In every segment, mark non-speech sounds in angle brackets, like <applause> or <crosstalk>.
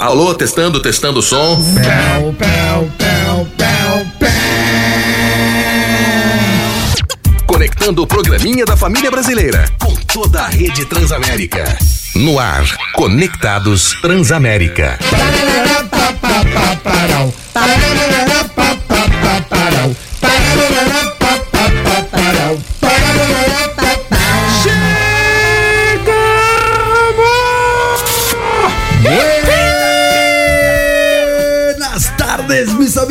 Alô, testando, testando o som. Pel, pel, pel, pel, pel. Conectando o programinha da família brasileira com toda a rede Transamérica. No ar, Conectados Transamérica. Parará,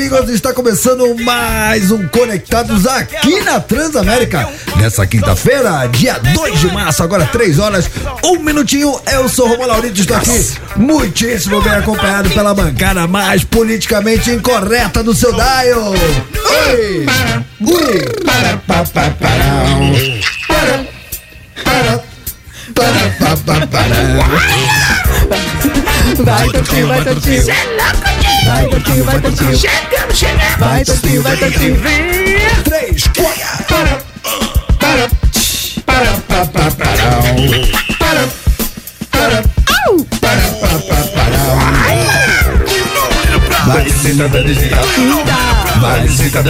amigos. Está começando mais um Conectados aqui na Transamérica. Nessa quinta-feira, dia 2 de março, agora 3 horas, um minutinho. Eu sou Romulo Laurito, estou aqui muitíssimo bem acompanhado pela bancada mais politicamente incorreta do seu dial. Oi! Ui! Para! Para! Para! Vai, Totinho, vai, Totinho. Vai, Totinho, vai, Totinho. Vai, Totinho, vai, Totinho. Três, quatro! Para, para, para. Para, para, para, pa, pa, parau. Vai visita, Danisita. Vai visita, Danisita. Oi,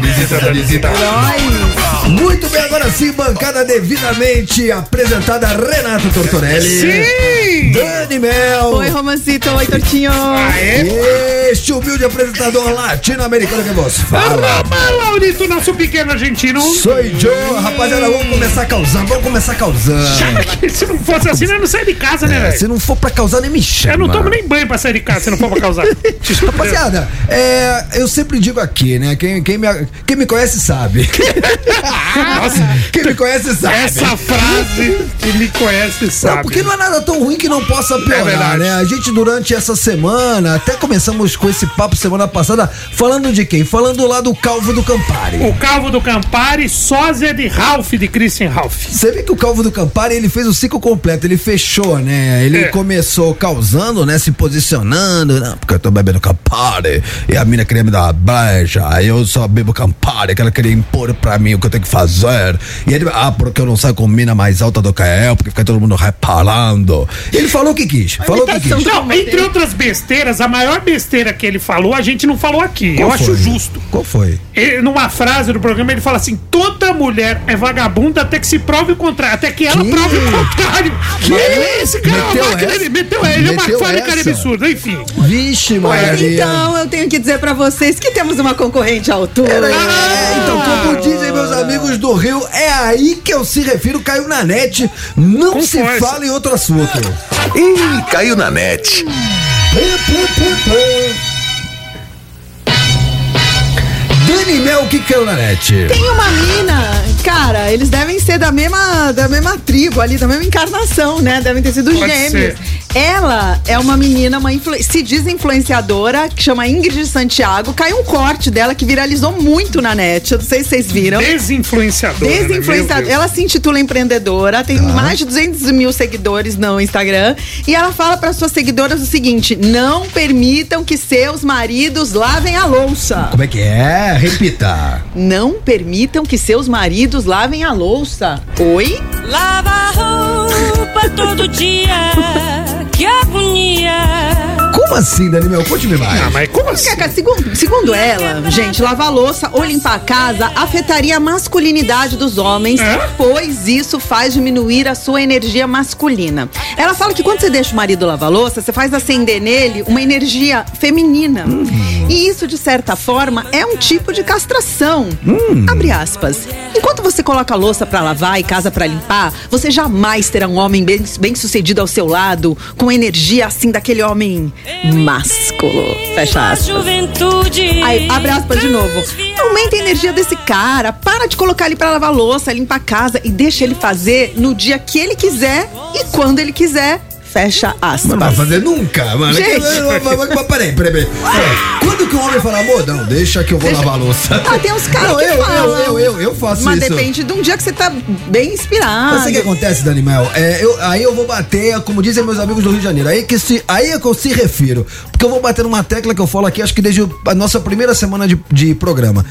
Danisita, Danisita. nós. Muito bem, agora sim, bancada devidamente apresentada Renato Tortorelli. Sim! Dani Mel. Oi, Romancito. Oi, Tortinho. Aê! Este humilde apresentador latino-americano que você fala. Mas, Laurito, nosso pequeno argentino. Sou Joe, rapaziada, vamos começar causando, vamos começar causando. Se não fosse assim, eu não saio de casa, né, É, velho? se não for pra causar, nem me chama. Eu não tomo nem banho pra sair de casa se não for pra causar. <laughs> Rapaziada, é, eu sempre digo aqui, né? Quem, quem, me, quem me conhece sabe. <laughs> Nossa, Quem me conhece sabe. essa frase que me conhece Não, sabe. porque não é nada tão ruim que não possa É piorar, verdade. né? A gente, durante essa semana, até começamos com esse papo semana passada, falando de quem? Falando lá do Calvo do Campari. O Calvo do Campari, sósia de Ralph, de Christian Ralph. Você vê que o Calvo do Campari, ele fez o ciclo completo, ele fechou, né? Ele É. começou causando, né? Se posicionando, não, porque eu tô bebendo Campari, e a mina queria me dar uma breja, aí eu só bebo Campari, que ela queria impor pra mim o que eu tenho que fazer. E ele, ah, porque eu não saio com mina mais alta do que eu, porque fica todo mundo reparando. Ele falou o que quis, falou o que quis. Não, entre outras besteiras, a maior besteira que ele falou, a gente não falou aqui. Qual eu acho foi? justo. Qual foi? Ele, numa frase do programa, ele fala assim: toda mulher é vagabunda até que se prove o contrário, até que ela Que? prove o contrário. Que? Esse cara é Meteu uma máquina, essa? ele meteu ele, é uma Meteu fábrica absurdo, enfim. Vixe, Maria. então, eu tenho que dizer pra vocês que temos uma concorrente à altura. É, então, como dizem meus amigos do Rio, é aí que eu se refiro, caiu na net, não Com se força. fala em outro assunto. Ih, caiu na net. Dani Mel, o que caiu na net? Tem uma mina, cara, eles devem ser da mesma, da mesma tribo ali, da mesma encarnação, né? Devem ter sido Pode gêmeos. ser. Ela é uma menina, uma influ- se diz influenciadora, que chama Ingrid Santiago. Caiu um corte dela que viralizou muito na net. Eu não sei se vocês viram. Desinfluenciadora. né? Desinfluenciadora. Deus. Ela se intitula empreendedora, tem mais de 200 mil seguidores no Instagram. E ela fala para suas seguidoras o seguinte: não permitam que seus maridos lavem a louça. Como é que é? Repita. Não permitam que seus maridos lavem a louça. Oi? Lava a roupa todo dia, que agonia. Como assim, Dani Mel? Conte-me mais. Ah, mas como assim? Cacá, segundo, segundo ela, gente, lavar a louça ou limpar a casa afetaria a masculinidade dos homens, É? pois isso faz diminuir a sua energia masculina. Ela fala que quando você deixa o marido lavar a louça, você faz acender nele uma energia feminina. E isso, de certa forma, é um tipo de castração. Abre aspas. Enquanto você coloca a louça pra lavar e casa pra limpar, você jamais terá um homem bem, bem sucedido ao seu lado, com energia assim daquele homem másculo. Fecha aspas. juventude. Aí, abre aspas de novo. Aumenta a energia desse cara. Para de colocar ele pra lavar louça, limpar a casa e deixa ele fazer no dia que ele quiser e quando ele quiser. Fecha aspas. Não vai fazer nunca, mano. Gente. Mas, mas, mas, Peraí, peraí. Quando que o homem fala, amor, não, deixa que eu vou lavar a louça. Ah, tem uns caras que eu, falam. eu, eu, eu, eu faço Mas isso. depende de um dia que você tá bem inspirado. Mas o que acontece, Dani Mel? É, eu, aí eu vou bater, como dizem meus amigos do Rio de Janeiro, aí, que se, aí é que eu se refiro. Porque eu vou bater numa tecla que eu falo aqui, acho que desde a nossa primeira semana de, de programa.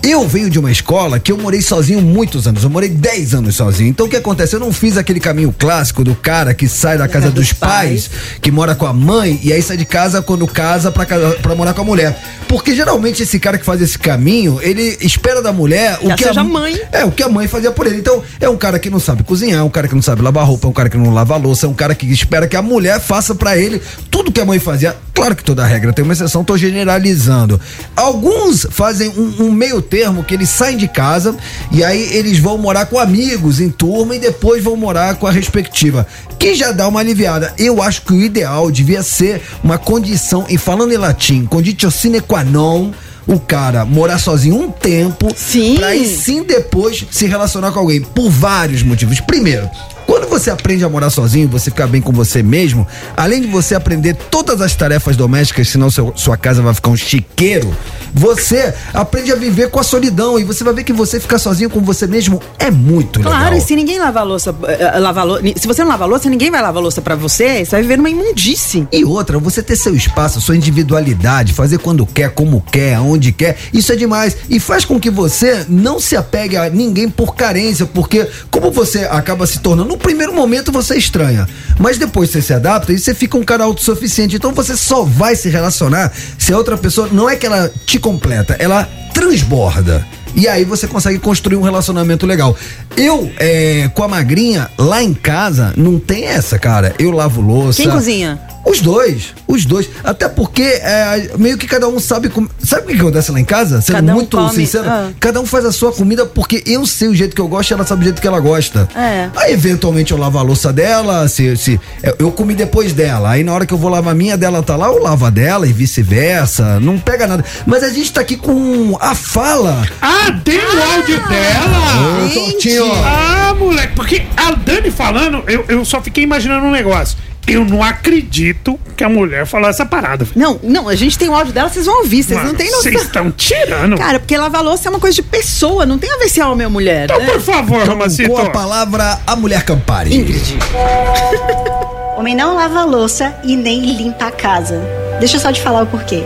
Eu venho de uma escola que eu morei sozinho muitos anos. Eu morei 10 anos sozinho. Então o que acontece? Eu não fiz aquele caminho clássico do cara que sai da casa dos pais, que mora com a mãe e aí sai de casa quando casa pra, casa- pra morar com a mulher. Porque geralmente esse cara que faz esse caminho, ele espera da mulher o Já que seja a mãe. É, o que a mãe fazia por ele. Então, é um cara que não sabe cozinhar, é um cara que não sabe lavar roupa, é um cara que não lava louça, é um cara que espera que a mulher faça pra ele tudo que a mãe fazia. Claro que toda regra tem uma exceção, tô generalizando. Alguns fazem um, um meio termo que eles saem de casa e aí eles vão morar com amigos em turma e depois vão morar com a respectiva. Que já dá uma aliviada. Eu acho que o ideal devia ser uma condição, e falando em latim, conditio sine qua non, o cara morar sozinho um tempo Sim. pra aí sim depois se relacionar com alguém por vários motivos. Primeiro, quando você aprende a morar sozinho, você ficar bem com você mesmo, além de você aprender todas as tarefas domésticas, senão seu- sua casa vai ficar um chiqueiro, você aprende a viver com a solidão e você vai ver que você ficar sozinho com você mesmo é muito Claro, legal. e se ninguém lava a louça, eh, lava a lou- se você não lava a louça, ninguém vai lavar louça pra você, você vai viver numa imundice. E outra, você ter seu espaço, sua individualidade, fazer quando quer, como quer, aonde quer, isso é demais. E faz com que você não se apegue a ninguém por carência, porque como você acaba se tornando, no primeiro momento você estranha, mas depois você se adapta e você fica um cara autossuficiente. Então você só vai se relacionar se a outra pessoa, não é que ela te completa, ela transborda. E aí você consegue construir um relacionamento legal. Eu, é, com a magrinha, lá em casa, não tem essa, cara. Eu lavo louça. Quem cozinha? Os dois, os dois. Até porque é, meio que cada um sabe. com- Sabe o que acontece lá em casa? Sendo Cada um muito come, sincero, ah. cada um faz a sua comida porque eu sei o jeito que eu gosto e ela sabe o jeito que ela gosta. É. Aí, eventualmente, eu lavo a louça dela, se, se eu, eu comi depois dela. Aí, na hora que eu vou lavar a minha, dela tá lá, eu lavo a dela e vice-versa. Não pega nada. Mas a gente tá aqui com a fala. Ah, tem o áudio dela! Ô, Tortinho. Ah, moleque, porque a Dani falando, eu, eu só fiquei imaginando um negócio. Eu não acredito que a mulher falou essa parada. Não, não, a gente tem o áudio dela, vocês vão ouvir, vocês não têm Vocês noção. estão tirando. Cara, porque lavar louça é uma coisa de pessoa, não tem a ver se é homem ou mulher. então, né? por favor, Romacito. Com a palavra, a mulher Campari. Ingrid. <laughs> Homem não lava a louça e nem limpa a casa. Deixa eu só te falar o porquê.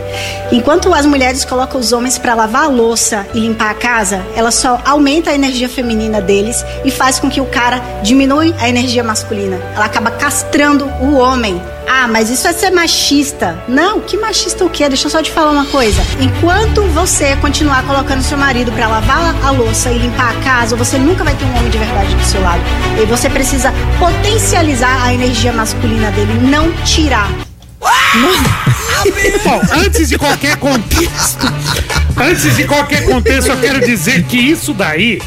Enquanto as mulheres colocam os homens para lavar a louça e limpar a casa, ela só aumenta a energia feminina deles e faz com que o cara diminui a energia masculina. Ela acaba castrando o homem. Ah, mas isso é ser machista. Não, que machista o quê? Deixa eu só te falar uma coisa. Enquanto você continuar colocando seu marido para lavar a louça e limpar a casa, você nunca vai ter um homem de verdade do seu lado. E você precisa potencializar a energia masculina dele, não tirar. Bom, antes de qualquer contexto, antes de qualquer contexto, eu quero dizer que isso daí.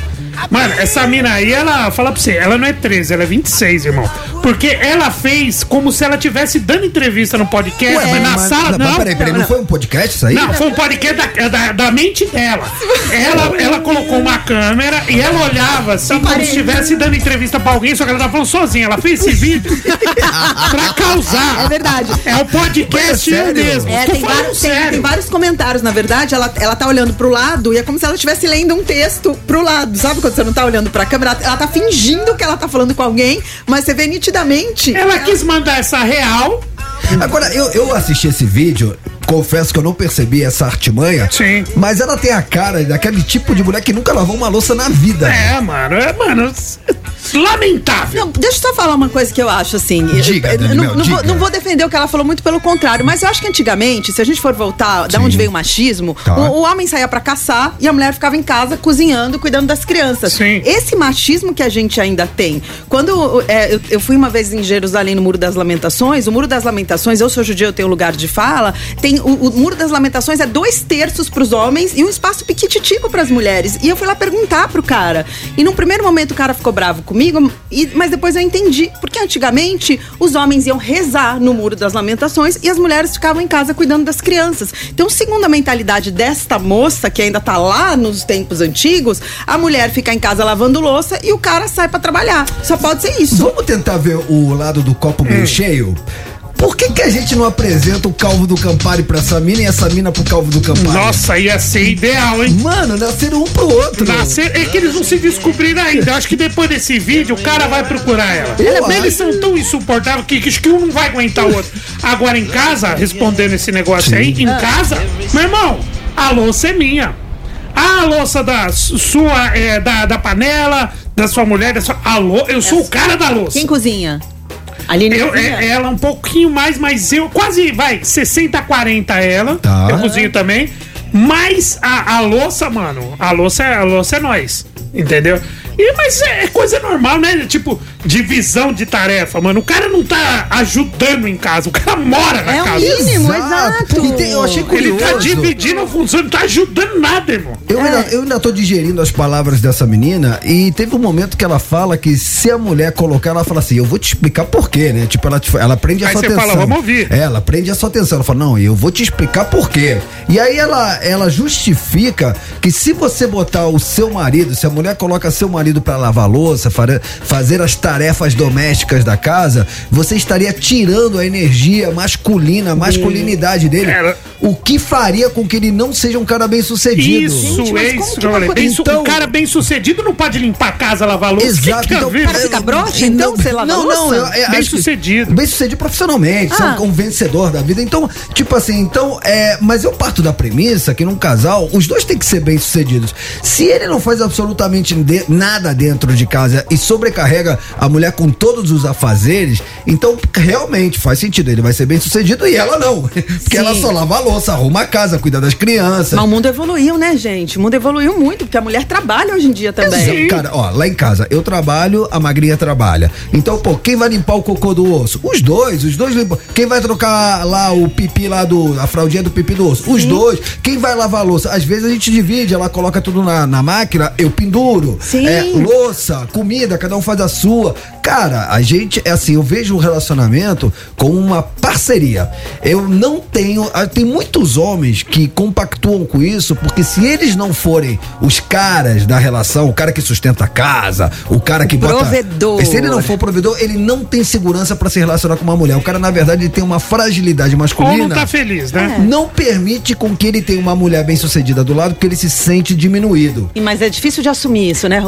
Mano, essa mina aí, ela fala pra você, ela não é 13, ela é 26, irmão. Porque ela fez como se ela tivesse dando entrevista no podcast, Ué, mas na mas- sala. mas Não, peraí, peraí, não, foi um podcast isso aí? Não, foi um podcast da, da, da mente dela. Ela, ela colocou uma câmera e ela olhava assim como se estivesse dando entrevista pra alguém, só que ela tava falando sozinha. Ela fez esse vídeo <laughs> pra causar. É verdade. É o podcast Mas é mesmo. É, tem vários, tem, tem vários comentários, na verdade, ela, ela tá olhando pro lado e é como se ela estivesse lendo um texto pro lado. Sabe quando você não tá olhando pra câmera? Ela tá fingindo que ela tá falando com alguém, mas você vê nitidamente. Ela quis mandar essa real. Agora, eu, eu assisti esse vídeo, confesso que eu não percebi essa artimanha. Sim. Mas ela tem a cara daquele tipo de mulher que nunca lavou uma louça na vida. É, mano, é, mano. Lamentável. Não, deixa eu só falar uma coisa que eu acho assim. Diga, Eu- Dani não, não vou, diga. não vou defender o que ela falou, muito pelo contrário. Mas eu acho que antigamente, se a gente for voltar da Sim. onde veio o machismo, Tá. o, o homem saía pra caçar e a mulher ficava em casa cozinhando, cuidando das crianças. Sim. Esse machismo que a gente ainda tem. Quando é, eu, eu fui uma vez em Jerusalém no Muro das Lamentações, o Muro das Lamentações, eu sou judia, eu tenho lugar de fala. Tem o, o Muro das Lamentações é dois terços pros homens e um espaço piquititico pras mulheres. E eu fui lá perguntar pro cara. E num primeiro momento o cara ficou bravo comigo, e- mas depois eu entendi. Porque antigamente os homens iam rezar no Muro das Lamentações e as mulheres ficavam em casa cuidando das crianças. Então, segundo a mentalidade desta moça, que ainda tá lá nos tempos antigos, a mulher fica em casa lavando louça e o cara sai pra trabalhar. Só pode ser isso. Vamos tentar ver o lado do copo Hum. meio cheio? Por que, que a gente não apresenta o calvo do Campari pra essa mina e essa mina pro calvo do Campari? Nossa, ia ser ideal, hein? Mano, nasceram um pro outro. Nascer, é que eles não se descobriram ainda. Eu acho que depois desse vídeo o cara vai procurar ela. Eu Eles acho. são tão insuportáveis que, que acho que um não vai aguentar o outro. Agora em casa, respondendo esse negócio aí, em casa, meu irmão, a louça é minha. a louça da su- sua, é, da, da panela, da sua mulher, da sua. A lou- eu sou o cara da louça. Quem cozinha? Aline Eu, é- ela um pouquinho mais, mas eu quase, vai, 60 a 40 ela. Tá. Eu cozinho também. Mas a, a louça, mano, a louça, é- a louça é nós. Entendeu? E, mas é, é coisa normal, né? Tipo, divisão de tarefa, mano. O cara não tá ajudando em casa, o cara mora na É o casa. mínimo, exato. E tem- eu achei Ele curioso. tá dividindo a função, não tá ajudando nada, irmão. Eu, ainda, eu ainda tô digerindo as palavras dessa menina e teve um momento que ela fala que se a mulher colocar, ela fala assim, eu vou te explicar por quê, né? Tipo, ela, te- ela prende a Aí sua você atenção. fala, "Vamos ouvir." É, ela prende a sua atenção. Ela fala, não, eu vou te explicar por quê. E aí ela, ela justifica que se você botar o seu marido, se a mulher coloca seu marido pra lavar louça, fazer as tarefas domésticas da casa, você estaria tirando a energia masculina, a masculinidade dele. O que faria com que ele não seja um cara bem sucedido. Isso, Gente, é isso que eu falei. su- Então- um cara bem sucedido não pode limpar a casa, lavar a louça. Exato, Que então. O cara fica broxa, então, você lava não, louça? não, eu, eu Bem sucedido. Bem sucedido profissionalmente, você é Ah. um, vencedor da vida. Então, tipo assim, então, é. Mas eu parto da premissa que num casal, os dois têm que ser bem sucedidos. Se ele não faz absolutamente de- nada dentro de casa e sobrecarrega a mulher com todos os afazeres, então realmente faz sentido. Ele vai ser bem sucedido e ela não. <laughs> Porque ela só lava a louça, arruma a casa, cuida das crianças. Mas o mundo evoluiu, né, gente? O mundo evoluiu muito, porque a mulher trabalha hoje em dia também. Exato. Cara, ó, lá em casa, eu trabalho, a magrinha trabalha. Então, pô, quem vai limpar o cocô do osso? Os dois, os dois limpam. Quem vai trocar lá o pipi lá do. a fraldinha do pipi do osso? Os dois. Quem vai lavar a louça? Às vezes a gente divide, ela coloca tudo na, na máquina, eu penduro. Sim. É, louça, comida, cada um faz a sua. Cara, a gente, é assim, eu vejo o relacionamento como uma parceria. Eu não tenho. ah, Tem muitos homens que compactuam com isso, porque se eles não forem os caras da relação, o cara que sustenta a casa, o cara que bota. Provedor. Se ele não for provedor, ele não tem segurança pra se relacionar com uma mulher. O cara, na verdade, ele tem uma fragilidade Ou masculina. não tá feliz, né? Não permite com que ele tenha uma mulher bem sucedida do lado, porque ele se sente diminuído. E- Mas é difícil de assumir isso, né,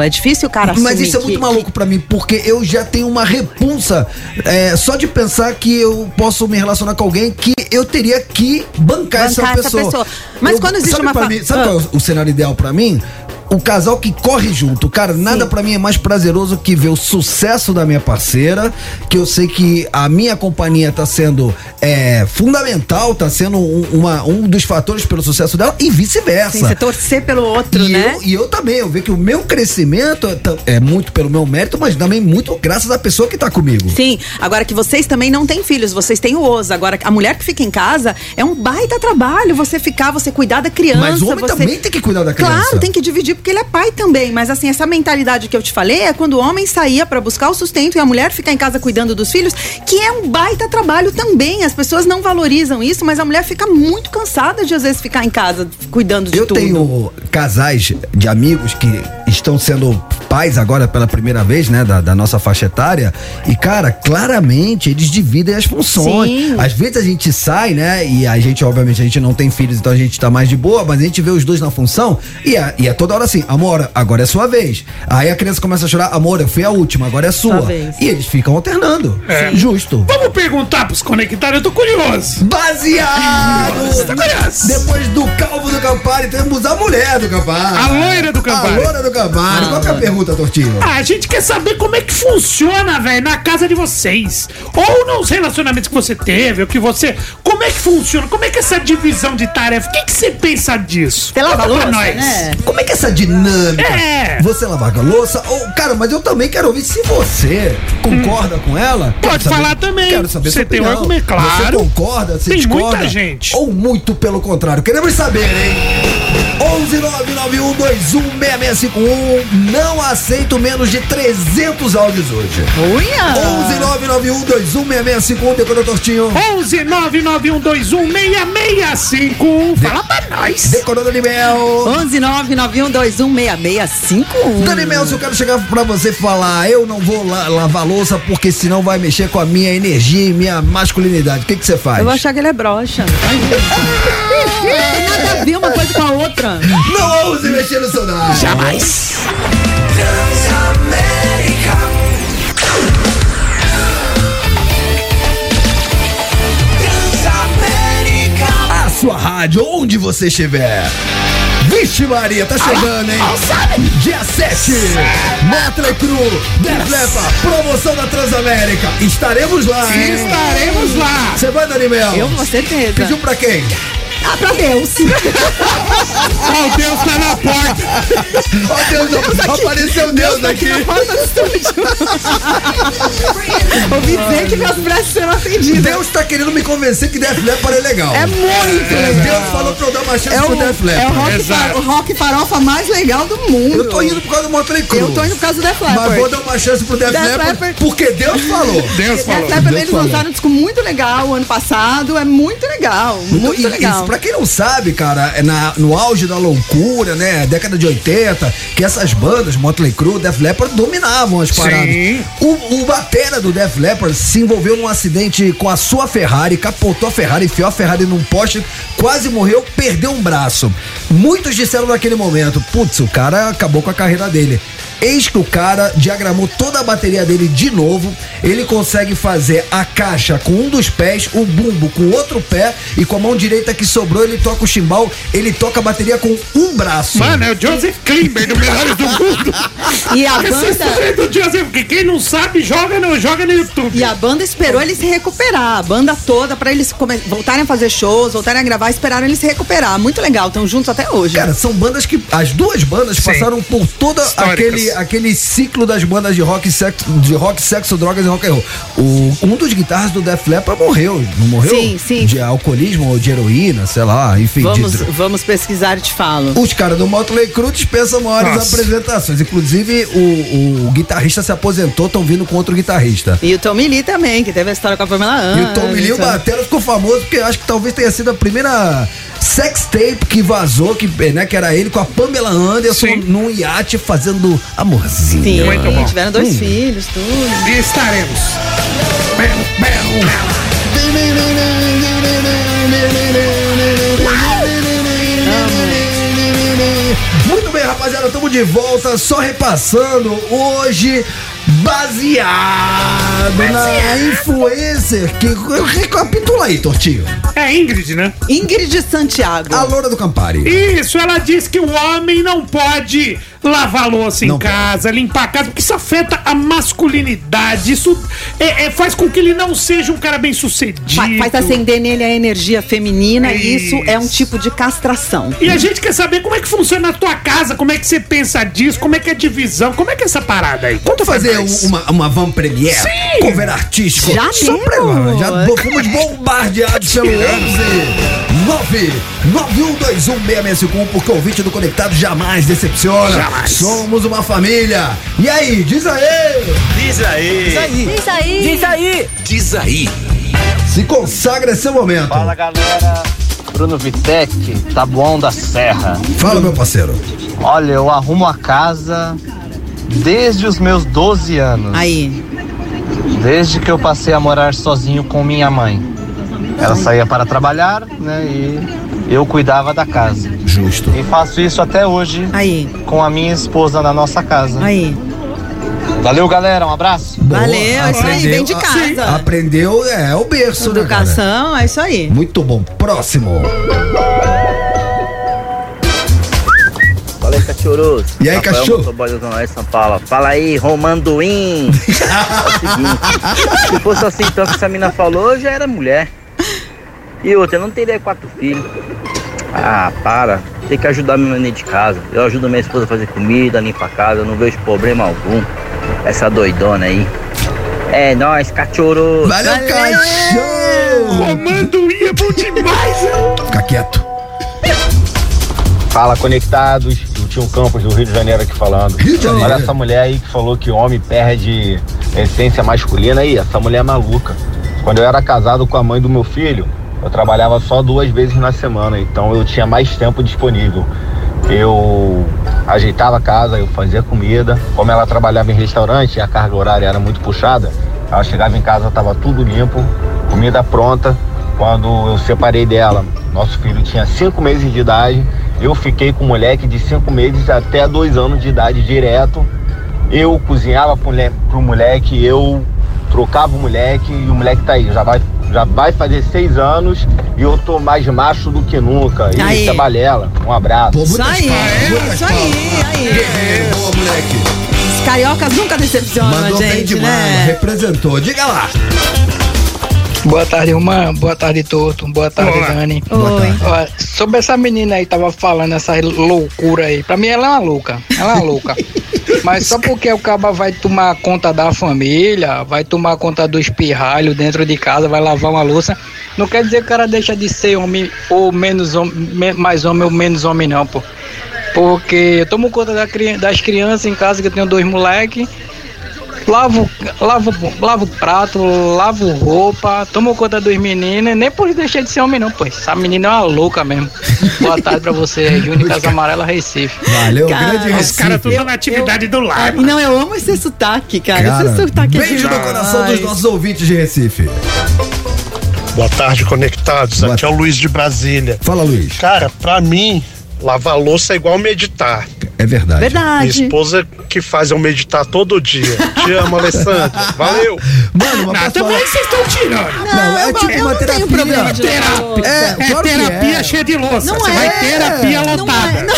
É difícil o cara. Mas isso é muito que- maluco pra mim, porque eu já tenho uma repulsa é, só de pensar que eu posso me relacionar com alguém que eu teria que bancar, essa, Bancar essa pessoa. pessoa. Mas Eu- quando existe sabe uma mim, Sabe Ah. qual é o, o cenário ideal pra mim? O casal que corre junto. Cara, nada pra mim é mais prazeroso que ver o sucesso da minha parceira, que eu sei que a minha companhia tá sendo é, fundamental, tá sendo um, uma- um dos fatores pelo sucesso dela e vice-versa. Sim, você torcer pelo outro, E, né? eu, e eu também, eu vejo que o meu crescimento é é muito pelo meu mérito, mas também muito graças à pessoa que tá comigo. Sim, agora que vocês também não têm filhos, vocês têm o oso. Agora, a mulher que fica em casa é um baita trabalho. Você ficar, você cuidar da criança. Mas o homem você... também tem que cuidar da criança. Claro, tem que dividir, porque ele é pai também. Mas assim, essa mentalidade que eu te falei é quando o homem saía pra buscar o sustento e a mulher ficar em casa cuidando dos filhos, que é um baita trabalho também. As pessoas não valorizam isso, mas a mulher fica muito cansada de às vezes ficar em casa cuidando de Eu tudo. tenho casais de amigos que estão sendo pais agora pela primeira vez, né, da, da nossa faixa etária. E, cara, claramente eles dividem as funções. Sim. Às vezes a gente sai, né, e a gente, obviamente, a gente não tem filhos, então a gente tá mais de boa, mas a gente vê os dois na função e é, e é toda hora assim, amor, agora é sua vez. Aí a criança começa a chorar, amor, eu fui a última, agora é sua. E eles ficam alternando. É. Justo. Vamos perguntar pros conectados, eu tô curioso. Baseado! Tá curioso? Depois do calvo do Campari, temos a mulher do Campari. A loira do Campari. A loira do Campari. Qual que é a pergunta, Tortinho? Ah, a gente quer saber como é que funciona, velho, na casa de vocês. Ou nos relacionamentos que você teve, ou que você. Como é que funciona? Como é que é essa divisão de tarefa? O que, que você pensa disso? Você lava Conta a louça, pra nós. né? Como é que é essa dinâmica? É. Você lavar a louça? Ou, cara, mas eu também quero ouvir se você concorda com ela. Pode falar também. Quero saber Você tem um argumento, claro. Você concorda? Você Tem discorda? muita gente. Ou muito pelo contrário. Queremos saber, hein? 11991216651. Não aceito menos de 300 áudios hoje. Uia! 11991216651. Decorou, Tortinho. 11 991216651. Fala pra nós. Decorou, Daniel. 11 991216651. Dani Melson, eu quero chegar pra você e falar, eu não vou la- lavar louça porque senão vai mexer com a minha energia e minha masculinidade. O que que você faz? Eu vou achar que ele é broxa. Não <laughs> tem nada a ver uma coisa com a outra. Não ouse mexer no seu nariz. Jamais. A sua rádio, onde você estiver. Vixe Maria, tá chegando, hein? Dia 7, Motley Crue, Def Leppard, promoção da Transamérica. Estaremos lá, hein? Estaremos lá. Você vai, Daniel? Eu, com certeza. Pediu pra quem? Ah, pra Deus. <laughs> Oh, Deus tá na porta. Ó, Deus, apareceu Deus aqui. Na porta do estúdio. Ouvi dizer que meus braços serão atendidos. Deus tá querendo me convencer que Def Leppard é legal. É muito legal. Deus falou pra eu dar uma chance É pro Def é o, Leppard. rock, Exato. o rock farofa mais legal do mundo. Eu tô indo por causa do Motley Crue. Eu tô indo por causa do Def Leppard. Mas vou dar uma chance pro Def, Def Leppard, Leppard. porque Deus falou. Deus Def falou. Leppard, Deus eles falou. lançaram um disco muito legal ano passado. É muito legal. Muito, E- legal. Pra quem não sabe, cara, é na, no auge da loucura, né? Década de 80, que essas bandas, Motley Crue, Def Leppard, dominavam as paradas. Sim. O, o batera do Def Leppard se envolveu num acidente com a sua Ferrari, capotou a Ferrari, enfiou a Ferrari num poste, quase morreu, perdeu um braço. Muitos disseram naquele momento, putz, o cara acabou com a carreira dele. Eis que o cara diagramou toda a bateria dele de novo. Ele consegue fazer a caixa com um dos pés, o bumbo com o outro pé e com a mão direita que sobrou ele toca o chimbal. Ele toca a bateria com um braço. Mano, é o Joseph Klimber do Melhores do Mundo. E a banda. é do Joseph, que quem não sabe, joga no, joga no YouTube. E a banda esperou ele se recuperar, a banda toda, pra eles come- voltarem a fazer shows, voltarem a gravar, esperaram ele se recuperar. Muito legal, estão juntos até hoje. Cara, são bandas que. As duas bandas Sim. passaram por todo Históricas. aquele, aquele ciclo das bandas de rock, sexo, de rock, sexo, drogas e rock and roll. O, um dos guitarras do Def Leppard morreu. Não morreu? Sim, sim. De alcoolismo ou de heroína, sei lá, enfim. de vamos, dro- vamos pesquisar e te falo. Os caras do Motley Crue dispensam maiores Nossa. apresentações. Inclusive, o, o guitarrista se aposentou, estão vindo com outro guitarrista. E o Tommy Lee também, que teve a história com a Pamela E o Anderson. Tom Lee, o batera, ficou famoso porque eu acho que talvez tenha sido a primeira sex tape que vazou, que, né, que era ele com a Pamela Anderson Sim. num iate fazendo amorzinho. Sim, Muito bom. tiveram dois Hum. filhos, tudo. E estaremos. Muito bem, rapaziada, estamos de volta, só repassando hoje, baseado na influencer que. Recapitula aí, Tortinho. É Ingrid, né? Ingrid Santiago. A loura do Campari. Isso, ela diz que o homem não pode lavar louça em Não casa, limpar a casa, porque isso afeta a masculinidade. Isso é- é- faz com que ele não seja um cara bem sucedido. Fa- Faz acender nele a energia feminina e isso Isso. é um tipo de castração. E a gente quer saber como é que funciona a tua casa, como é que você pensa disso, como é que é a divisão, como é que é essa parada aí? Vamos fazer um- uma, uma van premiere? Sim! Cover artístico? Já Só pra- temos! Já bo- fomos bombardeados pelo 11 991216651 porque o ouvinte do Conectado jamais decepciona. Jamais. Somos uma família. E aí, diz aí! Diz aí. Diz aí. Diz aí. Diz aí. Se consagra esse momento. Fala galera, Bruno Vitec, Tabuão da Serra. Fala, meu parceiro. Olha, eu arrumo a casa desde os meus 12 anos. Aí. Desde que eu passei a morar sozinho com minha mãe. Ela saía para trabalhar, né? E eu cuidava da casa. Justo. E faço isso até hoje Aí. com a minha esposa na nossa casa. Aí. Valeu, galera. Um abraço. Boa, Valeu, é isso aí, vem de casa. Aprendeu, é, o berço, né? Educação, é isso aí. Muito bom. Próximo. Fala aí, cachorros. E aí, Rafael cachorro? Motoboy do Zona de São Paulo. Fala aí, Romanduim. <laughs> é o seguinte, se fosse assim então que essa mina falou, eu já era mulher. E outra, eu não teria quatro filhos. Ah, para. Tem que ajudar minha mãe de casa. Eu ajudo minha esposa a fazer comida, limpar a casa, eu não vejo problema algum. Essa doidona aí. É nóis, cachorros. Valeu, Valeu! cachorro! Comando ia bom demais, né? Fica quieto. Fala conectados, o Tio Campos do Rio de Janeiro aqui falando. Rio de Janeiro. Olha essa mulher aí que falou que homem perde essência masculina aí, essa mulher é maluca. Quando eu era casado com a mãe do meu filho, eu trabalhava só duas vezes na semana, então eu tinha mais tempo disponível. Eu ajeitava a casa, eu fazia comida. Como ela trabalhava em restaurante e a carga horária era muito puxada, ela chegava em casa, estava tudo limpo, comida pronta. Quando eu separei dela, nosso filho tinha cinco meses de idade. Eu fiquei com um moleque de cinco meses até dois anos de idade direto. Eu cozinhava le- pro moleque, eu trocava o moleque e o moleque tá aí, já vai, já vai fazer seis anos e eu tô mais macho do que nunca. E Aí. isso é balela. Um abraço. Pô, Isso aí, palmas, muitas isso aí, aí. Moleque. Os cariocas nunca decepcionam Mandou a bem gente, demais, né? representou. Diga lá. Boa tarde, Romã. Boa tarde, Torto. Boa tarde, Olá. Dani. Oi. Ó, sobre essa menina aí, tava falando essa loucura aí. Pra mim, ela é uma louca. Ela é uma louca. <laughs> Mas só porque o caba vai tomar conta da família, vai tomar conta do espirralho dentro de casa, vai lavar uma louça, não quer dizer que o cara deixa de ser homem ou menos homem, me- mais homem ou menos homem, não, pô. Porque eu tomo conta da das crianças em casa, que eu tenho dois moleques. Lavo, lavo, lavo prato, lavo roupa, tomo conta dos meninos, nem por isso deixei de ser homem não, pô. Essa menina é uma louca mesmo. Boa tarde pra você, <laughs> Júnior Casa Amarela, Recife. Valeu, Cara, grande Os Recife. caras tudo na atividade do Ah, lar. Não, eu amo esse sotaque, cara. Cara, esse sotaque é beijo no coração dos nossos ouvintes de Recife. Boa tarde, conectados. Boa Aqui é o Luiz de Brasília. Fala, Luiz. Cara, pra mim, lavar louça é igual meditar. É verdade. Minha Verdade. esposa que faz eu meditar todo dia. Te amo, Alessandra. Valeu. Mano, Não, posso também vocês estão tirando. Não, é eu tipo eu uma não terapia. tenho problema de lavar Terapia. É, É claro terapia é. cheia de louça. Não Você é. vai terapia não lotada. É, não,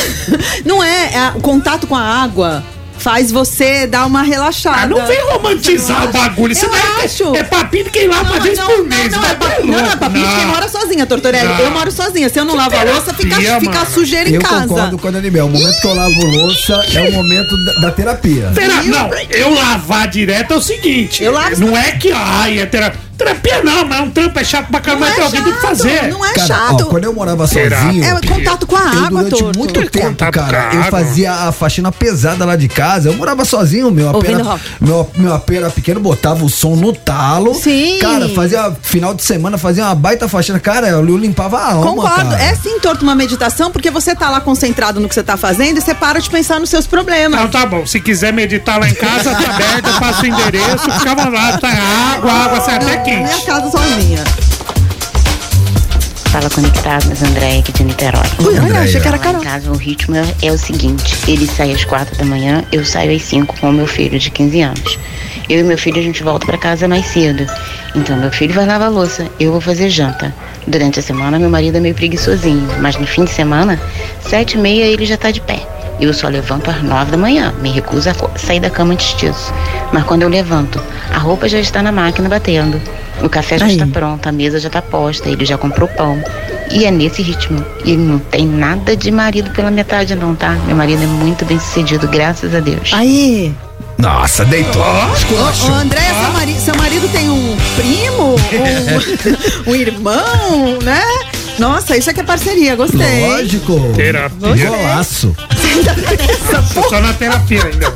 <laughs> não é, é, o contato com a água faz você dar uma relaxada. Ah, não vem romantizar o bagulho. Isso Eu não é, acho. é papinho de quem lava uma vez por mês. Não, vai é, pra pa- não, é papinho de quem não. mora sozinha, Tortorelli. Não. Eu moro sozinha. Se eu não lavo a louça, fica, fica sujeira em Eu casa. concordo com a Daniel. O momento que eu lavo louça é o momento da, da terapia. Tera- Não, eu lavar direto é o seguinte. Eu lavo- Não é que, ai, é terapia. Terapia não, mas um trampo é chato pra caramba, Não é alguém tem que fazer. não é Cara, chato. ó, quando eu morava sozinho. É contato com a Eu, água, durante Torto. muito tempo, cara, eu água. fazia a faxina pesada lá de casa. Eu morava sozinho, meu AP, Ouvindo era, meu, meu AP era pequeno, botava o som no talo. Sim. Cara, fazia final de semana, fazia uma baita faxina. Cara, eu, limpava a alma, Concordo. cara. É sim, Torto, uma meditação, porque você tá lá concentrado no que você tá fazendo e você para de pensar nos seus problemas. Não, tá bom. Se quiser meditar lá em casa, tá aberto, eu passo o endereço, ficava lá, tá água, água, sai até Minha casa sozinha. Fala conectados, André aqui de Niterói. Ui, olha, Andréia. achei que era Lá em Carol. casa o ritmo é, é o seguinte: ele sai às quatro da manhã, eu saio às cinco com o meu filho de 15 anos. Eu e meu filho a gente volta pra casa mais cedo. Então meu filho vai lavar a louça, eu vou fazer janta. Durante a semana meu marido é meio preguiçosinho, mas no fim de semana, sete e meia ele já tá de pé. Eu só levanto às nove da manhã, me recuso a sair da cama antes disso. Mas quando eu levanto, a roupa já está na máquina batendo. O café já Aí. está pronto, a mesa já está posta, ele já comprou pão. E é nesse ritmo. E não tem nada de marido pela metade, não, tá? Meu marido é muito bem sucedido, graças a Deus. Aí. Nossa, deitou. Ô, Esculachou. ô, André, seu, mari- seu marido tem um primo? <laughs> Um, um irmão, né? Nossa, isso aqui é parceria, gostei. Lógico. Terapia. Golaço. Só na terapia ainda.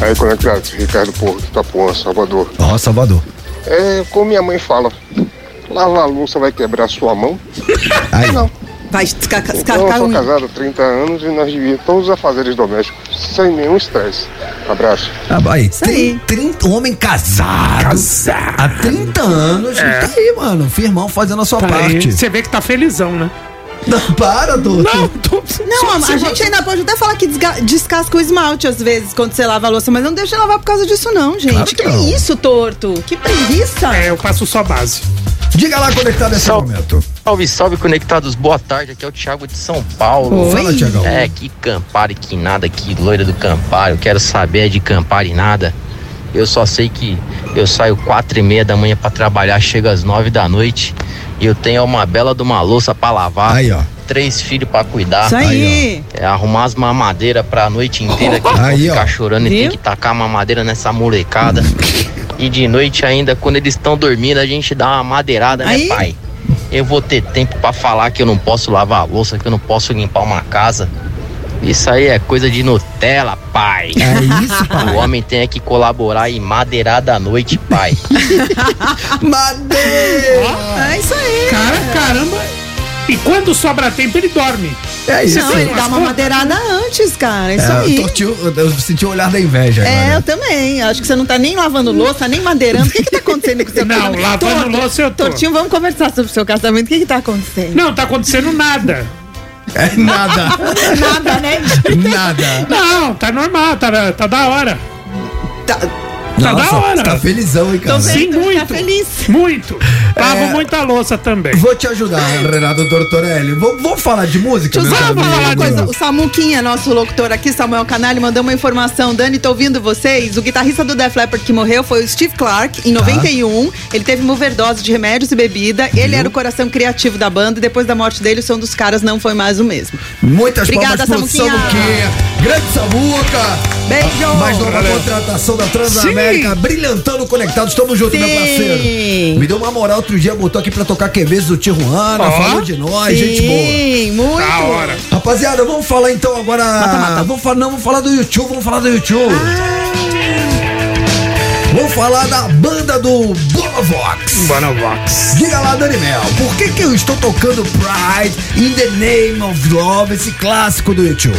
Aí, conectados, Ricardo Porto, Itapuã, Salvador. Ó, Salvador. É, como minha mãe fala, lavar a louça vai quebrar sua mão? Aí. Não. Vai descarcar Então, eu sou casado há 30 anos e nós dividimos todos os afazeres domésticos, sem nenhum estresse. Abraço. Ah, aí. Isso aí. Tem 30, um homem casado. Há 30 anos. É. Tá aí, mano. Firmão fazendo a sua Tá parte. Você vê que tá felizão, né? Não, para, doutor. Não, tô, Não, a, gente ainda pode até falar que desga- descasca o esmalte às vezes quando você lava a louça, mas não deixa de lavar por causa disso, não, gente. Claro que que não. isso, torto? Que preguiça. É, eu passo só base. Diga lá conectado nesse momento. Salve, salve, conectados. Boa tarde. Aqui é o Thiago de São Paulo. Fala, Tiagão. É, que Campari, que nada, que loira do Campari. Eu quero saber é de Campari nada. Eu só sei que eu saio quatro e meia da manhã pra trabalhar, chego às nove da noite e eu tenho uma bela de uma louça pra lavar, Aí, ó. três filhos pra cuidar, Isso aí. é, arrumar as mamadeiras pra noite inteira que Aí, ó. ficar chorando e Viu? tem que tacar mamadeira nessa molecada. <laughs> e de noite ainda, quando eles estão dormindo, a gente dá uma madeirada, Aí. né, pai? Eu vou ter tempo pra falar que eu não posso lavar a louça, que eu não posso limpar uma casa. Isso aí é coisa de Nutella, pai. É isso, <laughs> pai. O homem tem que colaborar e madeirar da noite, pai. <laughs> <laughs> Madeira! É isso aí. Cara, caramba. E quando sobra tempo, ele dorme. É isso. Não, ele dá uma madeirada antes, cara. Isso É, aí. eu, torti eu senti o olhar da inveja É, eu agora. também. Acho que você não tá nem lavando louça, nem madeirando. O que que tá acontecendo com o seu <laughs> Não, lavando Torto, louça eu tô. Tortinho, vamos conversar sobre o seu casamento. O que que tá acontecendo? Não, tá acontecendo nada. É nada. Nada, né? nada. Não, tá normal, tá, tá da hora. Tá- Tá Nossa, da hora. Tá felizão, hein, cara? Sim, muito. Tá feliz. Muito. Lavo É. muita louça também. Vou te ajudar, Renato Tortorelli. Vamos, vamos falar de música, meu só falar uma coisa. O Samuquinha, nosso locutor aqui, Samuel Canali, mandou uma informação. Dani, tô ouvindo vocês. O guitarrista do Def Leppard que morreu foi o Steve Clark, Tá. em 91. Ele teve uma overdose de remédios e bebida. Ele era o coração criativo da banda. E depois da morte dele, o som dos caras não foi mais o mesmo. Muitas Obrigada, palmas pro Samuquinha. Samuquinha. Grande Samuca. Beijo. Mais nova Valeu. contratação da Transamérica. Brilhantando conectados. Tamo junto, meu Sim. parceiro. Me deu uma moral outro dia, botou aqui pra tocar QVs do Tijuana. Ó. Falou de nós, gente boa. Sim, muito. Da hora. Rapaziada, vamos falar então agora. Vamos falar, não, vamos falar do YouTube, vamos falar do YouTube. Vamos falar da banda do Bonovox. Bonovox. Diga lá, Dani Mel, por que, que eu estou tocando Pride in the Name of Love, esse clássico do YouTube?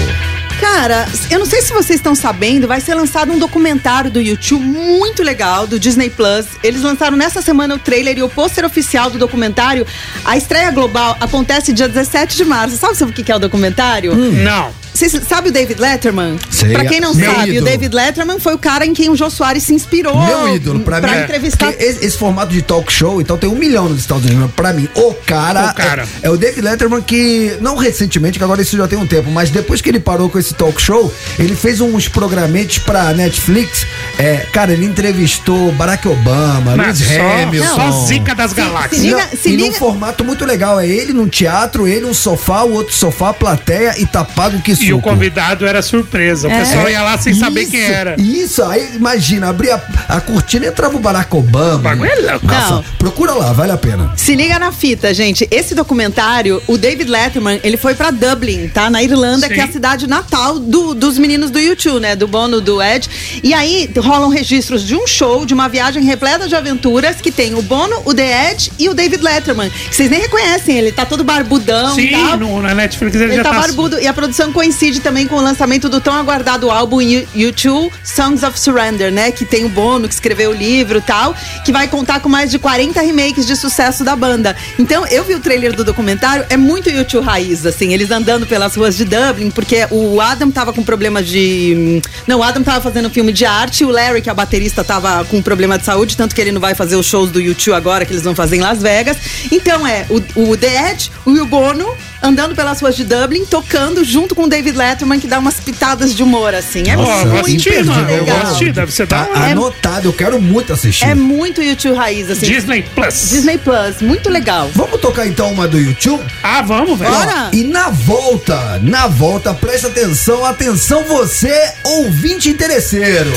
Cara, eu não sei se vocês estão sabendo, vai ser lançado um documentário do YouTube muito legal, do Disney Plus. Eles lançaram nessa semana o trailer e o pôster oficial do documentário. A estreia global acontece dia 17 de março. Sabe sobre o que que é o documentário? Não. Vocês sabem o David Letterman? Sei. Pra quem não Meu sabe, ídolo. o David Letterman foi o cara em quem o Jô Soares se inspirou. Meu ídolo, pra, mim. entrevistar. porque Esse, esse formato de talk show, então tem um milhão nos Estados Unidos. Pra mim, o cara, O cara. É, é o David Letterman que, não recentemente, que agora isso já tem um tempo, mas depois que ele parou com esse talk show, ele fez uns programetes pra Netflix. É, cara, ele entrevistou Barack Obama, Mas Lewis só, Hamilton. só zica das galáxias. se liga- Não, se e num liga- formato muito legal. É ele num teatro, ele um sofá, o outro sofá, plateia e tá pago que suco. E o convidado era surpresa. O É. pessoal ia lá sem saber Isso, quem era. Isso, aí imagina, abria a, a cortina e entrava o Barack Obama. bagulho é louco. Nossa, Não. procura lá, vale a pena. Se liga na fita, gente. Esse documentário, o David Letterman, ele foi pra Dublin, tá? Na Irlanda, Sim. que é a cidade natal do- dos meninos do YouTube, né? Do Bono, do Ed. E aí rolam registros de um show, de uma viagem repleta de aventuras, que tem o Bono, o The Ed e o David Letterman. Que vocês nem reconhecem, ele tá todo barbudão e Sim, tal. no, na Netflix ele, Ele já tá tá. barbudo e a produção coincide também com o lançamento do tão aguardado álbum U- U2 Songs of Surrender, né? Que tem o Bono, que escreveu o livro tal, que vai contar com mais de 40 remakes de sucesso da banda. Então, eu vi o trailer do documentário, é muito U2 raiz, assim, eles andando pelas ruas de Dublin, porque o Adam tava com problema de. Não, o Adam tava fazendo um filme de arte, o Larry, que é o baterista, tava com problema de saúde, tanto que ele não vai fazer os shows do U2 agora, que eles vão fazer em Las Vegas. Então é o, o The Edge, o Bono andando pelas ruas de Dublin, tocando junto com o David Letterman, que dá umas pitadas de humor, assim. É vou muito assistir, mano. Eu vou legal. assistir, deve ser Tá anotado, eu quero muito assistir. É muito YouTube raiz, assim. Disney Plus. Disney Plus, muito legal. Vamos tocar então uma do YouTube? Ah, vamos, velho. Bora! E na volta, na volta, presta atenção, atenção você, ouvinte interesseiro.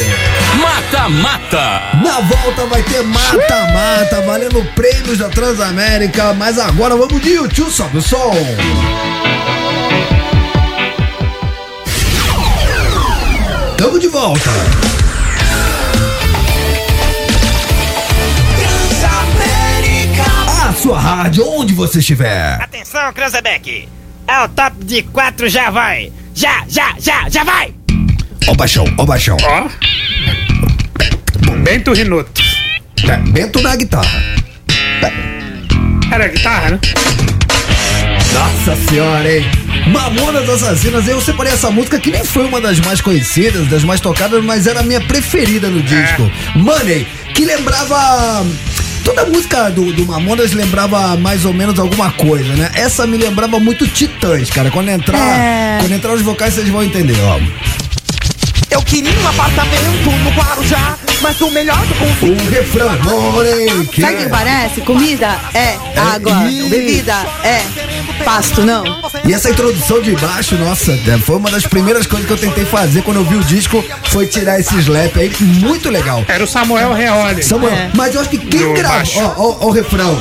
Mata Mata. Na volta vai ter mata-mata, valendo prêmios da Transamérica, mas agora vamos de YouTube, sobe o som. Tamo de volta. A sua rádio, onde você estiver. Atenção, Cranzebeck. É o top de quatro, já vai. Já, já, já, já vai. Ó o baixão, ó o baixão. Ó. Bento Rinoto. É, Bento na guitarra. Era a guitarra, né? Nossa senhora, hein? Mamonas Assassinas, eu separei essa música que nem foi uma das mais conhecidas, das mais tocadas, mas era a minha preferida no disco. Money, que lembrava. Toda a música do, do Mamonas lembrava mais ou menos alguma coisa, né? Essa me lembrava muito Titãs, cara. Quando entrar, É. quando entrar os vocais, vocês vão entender, ó. Eu queria um apartamento no Guarujá, mas o melhor eu consegui. O refrão, Money, que Sabe o que parece? Comida é água, isso. bebida é pasto, não? E essa introdução de baixo, nossa, é, foi uma das primeiras coisas que eu tentei fazer quando eu vi o disco, foi tirar esse slap aí, muito legal. Era o Samuel Reoli. Samuel, É. mas eu acho que quem No gravou. Ó, ó, ó o refrão.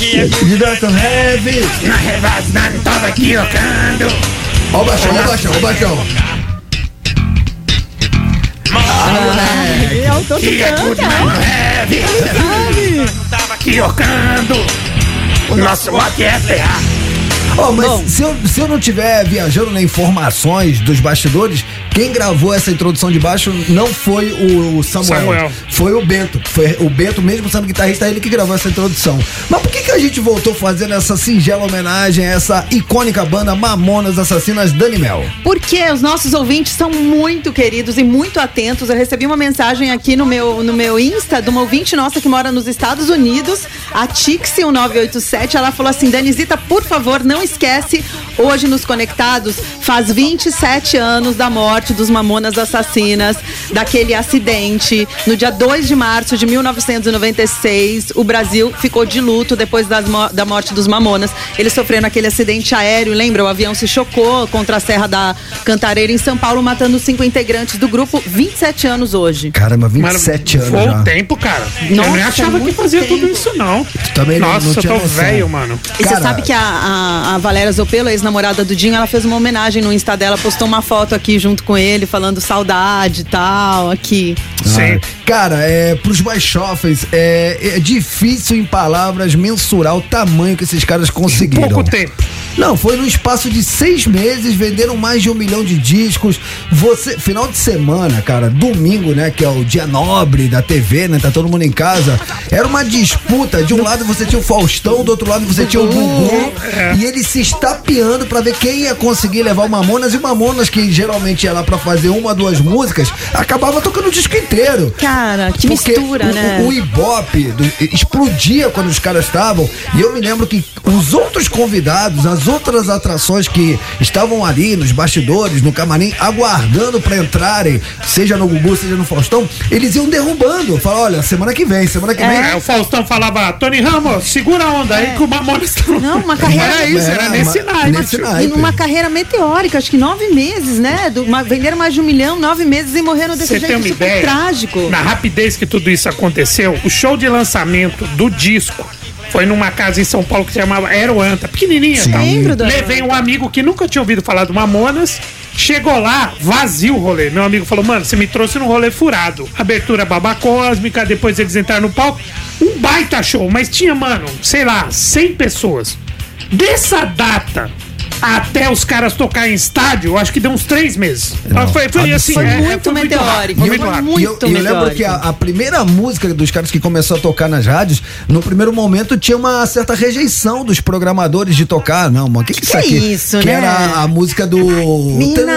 You got some heavy. Na revasada tava aqui, tocando. Ó o baixão, ó o baixão, ó o baixão. Eu tô Que é heavy. Tava aqui, tocando. O nosso rock é ferrar. Ó, mas Bom. se eu, se eu não tiver viajando nas informações dos bastidores, Quem gravou essa introdução de baixo não foi o Samuel, Samuel. foi o Bento. Foi o Bento, mesmo sendo guitarrista, ele que gravou essa introdução. Mas por que, que a gente voltou fazendo essa singela homenagem a essa icônica banda Mamonas Assassinas Dani Mel? Porque os nossos ouvintes são muito queridos e muito atentos. Eu recebi uma mensagem aqui no meu, no meu Insta de uma ouvinte nossa que mora nos Estados Unidos, a Tixi1987. Ela falou assim: Danizita, por favor, não esquece, hoje nos Conectados faz 27 anos da morte dos Mamonas Assassinas, daquele acidente. No dia 2 de março de 1996, o Brasil ficou de luto depois das da morte dos Mamonas. Eles sofreram aquele acidente aéreo, lembra? O avião se chocou contra a Serra da Cantareira em São Paulo, matando cinco integrantes do grupo. 27 anos hoje. Caramba, 27 anos Foi um tempo, cara. eu Nossa, nem achava que fazia tempo. tudo isso, não. Também não- Nossa, não eu tinha tô velho, mano. E você Cara- sabe que a, a, a Valéria Zopelo, a ex-namorada do Dinho, ela fez uma homenagem no Insta dela, postou uma foto aqui junto com ele, falando saudade e tal, aqui. Ah, Cara, é, pros mais jovens, é, é difícil em palavras mensurar o tamanho que esses caras conseguiram. Pouco tempo. Não, foi no espaço de seis meses, venderam mais de um milhão de discos. Você, final de semana, cara, domingo, né, que é o dia nobre da TV, né, tá todo mundo em casa. Era uma disputa. De um lado você tinha o Faustão, do outro lado você tinha o Gugu. E eles se estapeando pra ver quem ia conseguir levar o Mamonas. E o Mamonas, que geralmente ia lá pra fazer uma, duas músicas, acabava tocando o disco inteiro. Cara, que Porque mistura, o, né? O, o Ibope do- explodia quando os caras estavam. E eu me lembro que os outros convidados, as outras atrações que estavam ali nos bastidores, no camarim, aguardando pra entrarem, seja no Gugu, seja no Faustão, eles iam derrubando. Falaram, olha, semana que vem, semana que vem. É, o Faustão falava, Tony Ramos, segura a onda aí que o Mamonas tá... Não, uma carreira. Era isso, era É, nesse naipe. nesse tio. naipe. E numa carreira meteórica, acho que nove meses, né? Do- ma- venderam mais de um milhão, nove meses e morreram desse Você jeito tem uma super ideia? trágico. Na rapidez que tudo isso aconteceu, o show de lançamento do disco foi numa casa em São Paulo que se chamava Aeroanta, pequenininha. Sim. tal. Lembro do Levei um amigo que nunca tinha ouvido falar do Mamonas. Chegou lá, vazio o rolê. Meu amigo falou, mano, você me trouxe num rolê furado. Abertura baba cósmica, depois eles entraram no palco. Um baita show, mas tinha, mano, sei lá, 100 pessoas. Dessa data até os caras tocar em estádio, eu acho que deu uns três meses. Não, foi, foi assim, Foi é, é, muito foi meteórico, rápido, foi muito muito E eu, eu lembro que a, a primeira música dos caras que começou a tocar nas rádios, no primeiro momento tinha uma certa rejeição dos programadores de tocar. Não, mano, o que, que, Que isso aqui? é isso, que né? era a, música do. Mina.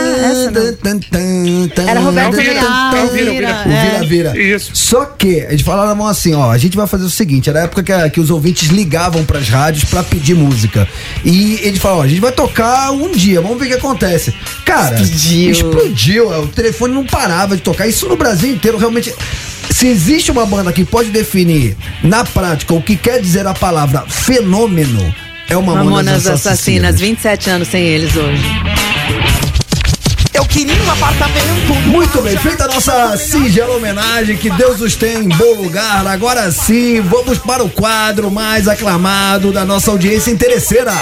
Era Roberto Vira, vira, é. vira-vira. Isso. Só que eles falaram assim, ó, a gente vai fazer o seguinte, era a época que, a- que os ouvintes ligavam pras rádios pra pedir música. E eles falaram, ó, a gente vai tocar um dia, vamos ver o que acontece. Cara, Explodiu. explodiu, é, o telefone não parava de tocar. Isso no Brasil inteiro realmente se existe uma banda que pode definir na prática o que quer dizer a palavra fenômeno, é o Mamonas, Mamonas Assassinas. Assassinas, 27 anos sem eles hoje. Eu queria um apartamento. Muito bem, feita a nossa singela homenagem, que Deus os tenha em bom lugar. Agora sim, vamos para o quadro mais aclamado da nossa audiência interesseira.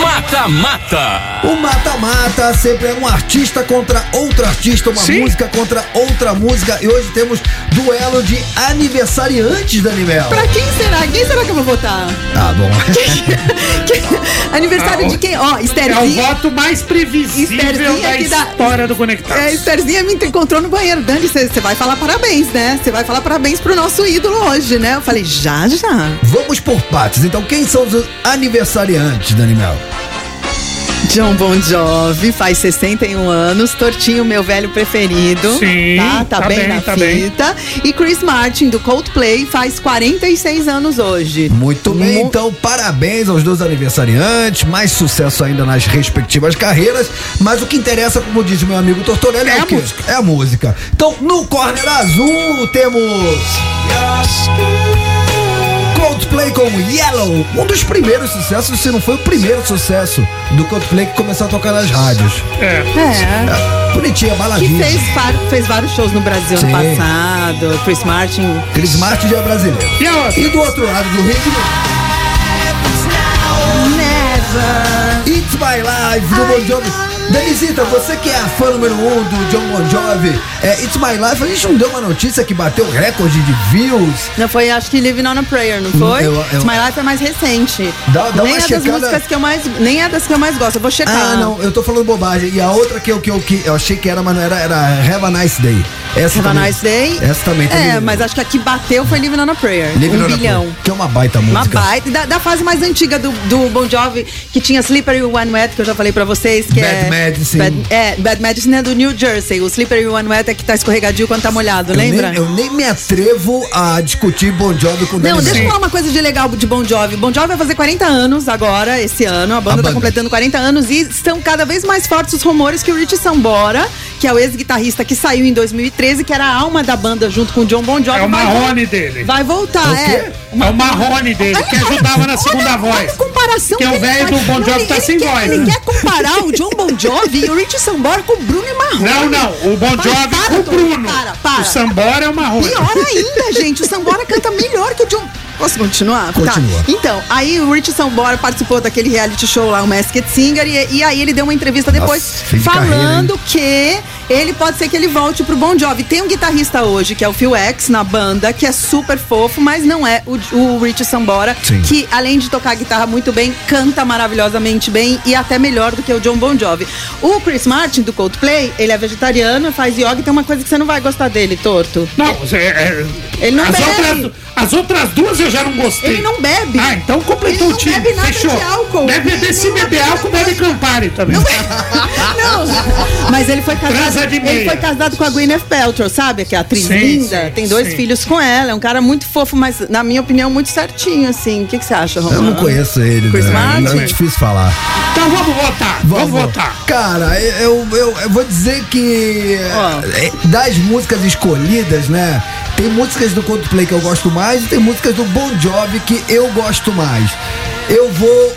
Mata-mata. O mata-mata sempre é um artista contra outro artista, uma Sim. música contra outra música. E hoje temos duelo de aniversariantes da Animel. Pra quem será? Quem será que eu vou votar? Tá bom. <laughs> Que- Aniversário Ah, de quem? Ó, É o Estherzinha. voto mais previsível Estherzinha da aqui história do Conectado. É, Estherzinha me encontrou no banheiro. Dani, você vai falar parabéns, né? Você vai falar parabéns pro nosso ídolo hoje, né? Eu falei, já, já. Vamos por partes. Então, quem são os aniversariantes da Animel? John Bon Jovi faz 61 anos, Tortinho, meu velho preferido. Sim, tá, tá, tá bem, bem, na tá bem. fita. E Chris Martin, do Coldplay, faz 46 anos hoje. Muito bem, Mu- então parabéns aos dois aniversariantes, mais sucesso ainda nas respectivas carreiras, mas o que interessa, como diz meu amigo Tortorelli, é, É o a quê? música. É a música. Então, no corner azul temos Coldplay com Yellow, um dos primeiros sucessos, se não foi o primeiro sucesso do Coldplay que começou a tocar nas rádios. É. É. É, bonitinha, Que baladinha. fez, var- fez vários shows no Brasil Sim. ano passado. Chris Martin. Chris Martin já é brasileiro. E a outra? E do outro lado do ritmo, Never. It's My Life do Bon Jovi. Danisita, você que é a fã número um do John Bon Jovi, é, It's My Life, a gente não deu uma notícia que bateu recorde de views. Não foi, acho que Living on a Prayer, não foi? Eu- eu- It's My Life é mais recente. Dá- dá nem uma é das checada- músicas que eu mais. Nem é das que eu mais gosto. Eu vou checar. Ah, não, eu tô falando bobagem. E a outra que eu, que eu, que eu achei que era, mas não era, era Have a Nice Day. Essa Have a também- Nice Day. Essa também tem. É, mas acho que a que bateu foi Living on a Prayer. Living um on bilhão. Prayer, Que é uma baita Uma música. baita. Da, da fase mais antiga do, do Bon Jovi, que tinha Slippery One Wet, que eu já falei pra vocês, que Bad é. Medicine. Bad, é, Bad Medicine é do New Jersey. O Slippery One Wet é que tá escorregadio quando tá molhado, Eu lembra? nem, eu nem me atrevo a discutir Bon Jovi com Não, deixa eu falar uma coisa de legal de Bon Jovi. Bon Jovi vai fazer 40 anos agora, esse ano. A banda A tá banda. completando 40 anos e estão cada vez mais fortes os rumores que o Rich Sambora, que é o ex-guitarrista que saiu em 2013, que era a alma da banda junto com o John Bon Jovi. É o marrone dele. Vai voltar, é. É o marrone dele, que ajudava na segunda voz. comparação Que é o velho do Bon Não, Jovi ele- tá ele sem quer- voz, Ele né? quer comparar o John Bon Jovi e o Rich Sambora com o Bruno e Marrone. Não, não, o Bon Para, Jovi para, com o Bruno. Para, para. O Sambora é o marrone. Pior ainda, gente. O Sambora canta melhor que o John. Posso continuar? Continua. Tá. Então, aí o Rich Sambora participou daquele reality show lá, o Masked Singer, e, e aí ele deu uma entrevista depois Nossa, falando que ele pode ser que ele volte pro Bon Jovi. Tem um guitarrista hoje, que é o Phil X, na banda, que é super fofo, mas não é o, o Rich Sambora, Sim. que além de tocar guitarra muito bem, canta maravilhosamente bem e até melhor do que o John Bon Jovi. O Chris Martin, do Coldplay, ele é vegetariano, faz yoga e tem uma coisa que você não vai gostar dele, torto. Não, é, é- Ele não as, bebe. outras, as outras duas eu já não gostei. Ele não bebe. Ah, então completou Ele não o time. bebe nada Fechou. de álcool. Deve beber, se beber álcool, bebe Campari também. Não, <laughs> mas ele foi casado. Transa de Ele meia. foi casado com a Gwyneth Paltrow, sabe? Que é a atriz Sim, linda. sim, tem dois sim. filhos com ela. É um cara muito fofo, mas na minha opinião muito certinho, assim. O que, que você acha, Romano? Eu não conheço ele, Chris né? Martin? Não é difícil falar. Então vamos votar. Vamos, votar. Cara, eu, eu, eu vou dizer que é, das músicas escolhidas, né? Tem músicas do Coldplay que eu gosto mais e tem músicas do Bon Jovi que eu gosto mais. Eu vou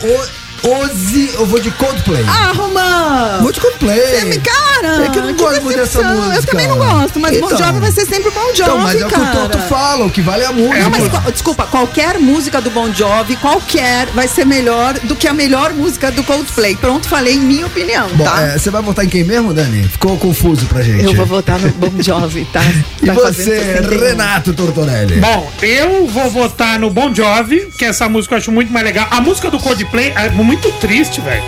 Ozzy, eu vou de Coldplay. Ah, Romano! Vou de Coldplay. Você me cara! É que eu não gosto muito dessa música. Eu também não gosto, mas Bon Então. Jovi vai ser sempre Bon Jovi, Então, mas é o que o cara. Toto fala, o que vale é a música. Não, mas desculpa, qualquer música do Bon Jovi, qualquer, vai ser melhor do que a melhor música do Coldplay. Pronto, falei minha opinião, Bom, tá? é, você vai votar em quem mesmo, Dani? Ficou confuso pra gente. Eu vou votar no Bon Jovi, tá? <laughs> E Tá você, fazendo 61. Renato Tortorelli? Bom, eu vou votar no Bon Jovi, que essa música eu acho muito mais legal. A música do Coldplay é muito triste, velho.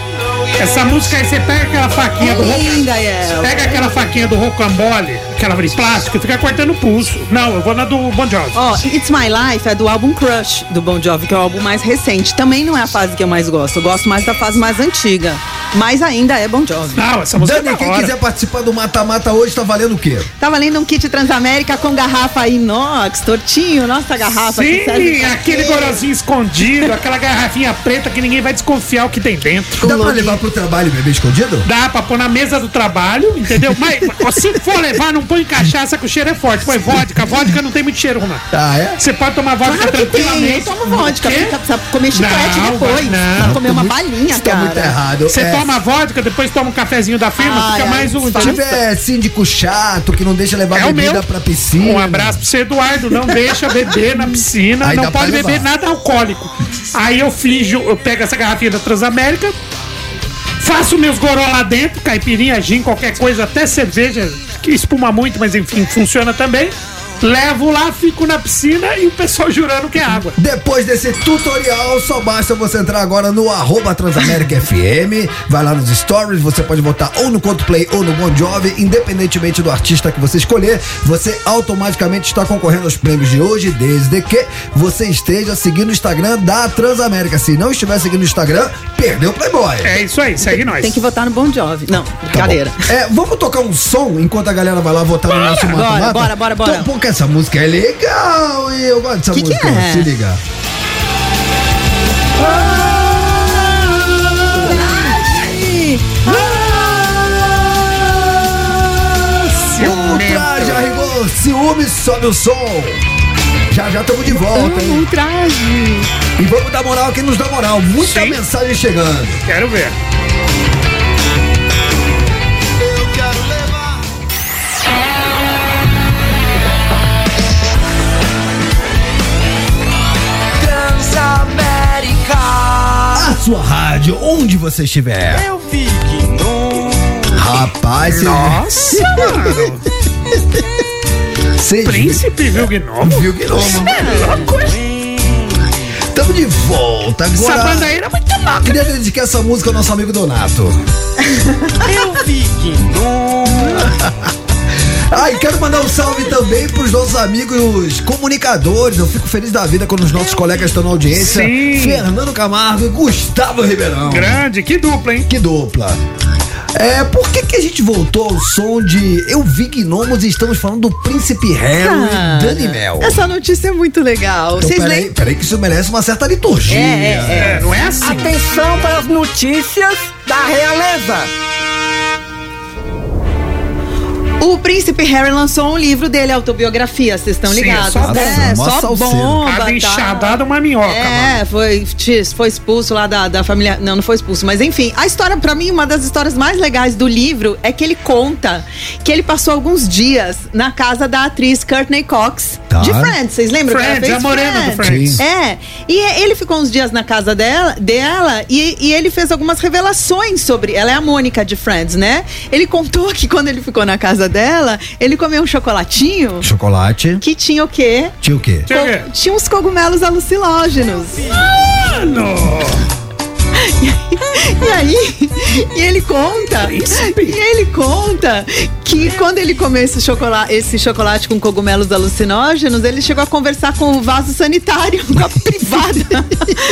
Essa música aí, você pega aquela faquinha do rock, Linda ela. pega aquela faquinha do rocambole, aquela de plástico, e fica cortando o pulso. Não, eu vou na do Bon Jovi. Ó, It's My Life é do álbum Crush do Bon Jovi, que é o álbum mais recente. Também não é a fase que eu mais gosto. Eu gosto mais da fase mais antiga. Mas ainda é Bon Jovi. Não, essa Dani, quem quiser participar do Mata-Mata hoje, tá valendo o quê? Tá valendo um kit Transamérica com garrafa inox, tortinho, nossa garrafa. que serve Sim, aquele gorozinho escondido, aquela garrafinha preta que ninguém vai desconfiar o que tem dentro. Dá pra levar pro trabalho beber escondido? Dá pra pôr na mesa do trabalho, entendeu? Mas <laughs> se for levar, não põe cachaça que o cheiro é forte. Põe vodka. Vodka não tem muito cheiro, Romano. Ah, é? Você pode tomar vodka Claro tem, tranquilamente. eu tomo vodka. Precisa comer chiclete Não, depois. não. Precisa comer uma balinha, Tá cara. muito errado. Você É, toma vodka, depois toma um cafezinho da firma, Ai, fica ai, mais um. Se tiver síndico chato que não deixa levar É bebida meu. pra piscina. Um abraço pro seu Eduardo, não deixa beber na piscina, Aí não pode beber nada alcoólico. Aí eu finjo, eu pego essa garrafinha da Transamérica, faço meus goró lá dentro, caipirinha, gin, qualquer coisa, até cerveja, que espuma muito, mas enfim, funciona também. Levo lá, fico na piscina e o pessoal jurando que é água. Depois desse tutorial, só basta você entrar agora no arroba Transamérica FM, vai lá nos stories, você pode votar ou no Coldplay ou no Bon Jovi, independentemente do artista que você escolher, você automaticamente está concorrendo aos prêmios de hoje, desde que você esteja seguindo o Instagram da Transamérica. Se não estiver seguindo o Instagram, perdeu o Playboy. É isso aí, segue nós. Tem que votar no Bon Jovi. Não, brincadeira. É, vamos tocar um som enquanto a galera vai lá votar no nosso Bora, mata-mata? bora, bora, bora. Então, porque essa música é legal e eu gosto dessa Que que música. é? Se liga. Ultra já rigou, ciúme, sobe o som. Já já estamos de volta, hein? Um traje. E vamos dar moral a quem nos dá moral. Muita Sim. mensagem chegando. Quero ver. Sua rádio, onde você estiver. Eu vi que nunca Rapaz, você- Nossa, <laughs> mano. Cês Príncipe viu gnomo? Viu gnomo. É louco, de volta agora. Essa banda aí era muito louca. Queria dedicar essa música ao nosso amigo Donato. Eu vi que não. <laughs> Ah, e quero mandar um salve também pros nossos amigos comunicadores. Eu fico feliz da vida quando os nossos colegas estão na audiência. Sim. Fernando Camargo e Gustavo Ribeirão. Grande, que dupla, hein? Que dupla. É, por que, que a gente voltou ao som de Eu Vi Gnomos e estamos falando do Príncipe Harry Cara, e Dani Mel? Essa notícia é muito legal. Então, Vocês peraí, lembram? peraí que isso merece uma certa liturgia. É, não é assim. Atenção para as notícias da realeza. O príncipe Harry lançou um livro dele, autobiografia, vocês estão ligados? é só é, bomba. Só bomba. Cada tá. enxadada uma minhoca, mano. É, foi, tch, foi expulso lá da, da família. Não, não foi expulso, mas enfim. A história, pra mim, uma das histórias mais legais do livro é que ele conta que ele passou alguns dias na casa da atriz Courtney Cox Tá. de Friends. Vocês lembram Friends, fez a morena do Friends. Sim. É, e ele ficou uns dias na casa dela, dela e, e ele fez algumas revelações sobre. Ela é a Mônica de Friends, né? Ele contou <laughs> que quando ele ficou na casa dela, ele comeu um chocolatinho Chocolate. que tinha o quê? Tinha o quê? Tinha? Co- Tinha uns cogumelos alucinógenos. Mano! E aí, e ele conta, e ele conta que quando ele comeu esse chocolate, esse chocolate com cogumelos alucinógenos, ele chegou a conversar com o vaso sanitário, <laughs> com a privada,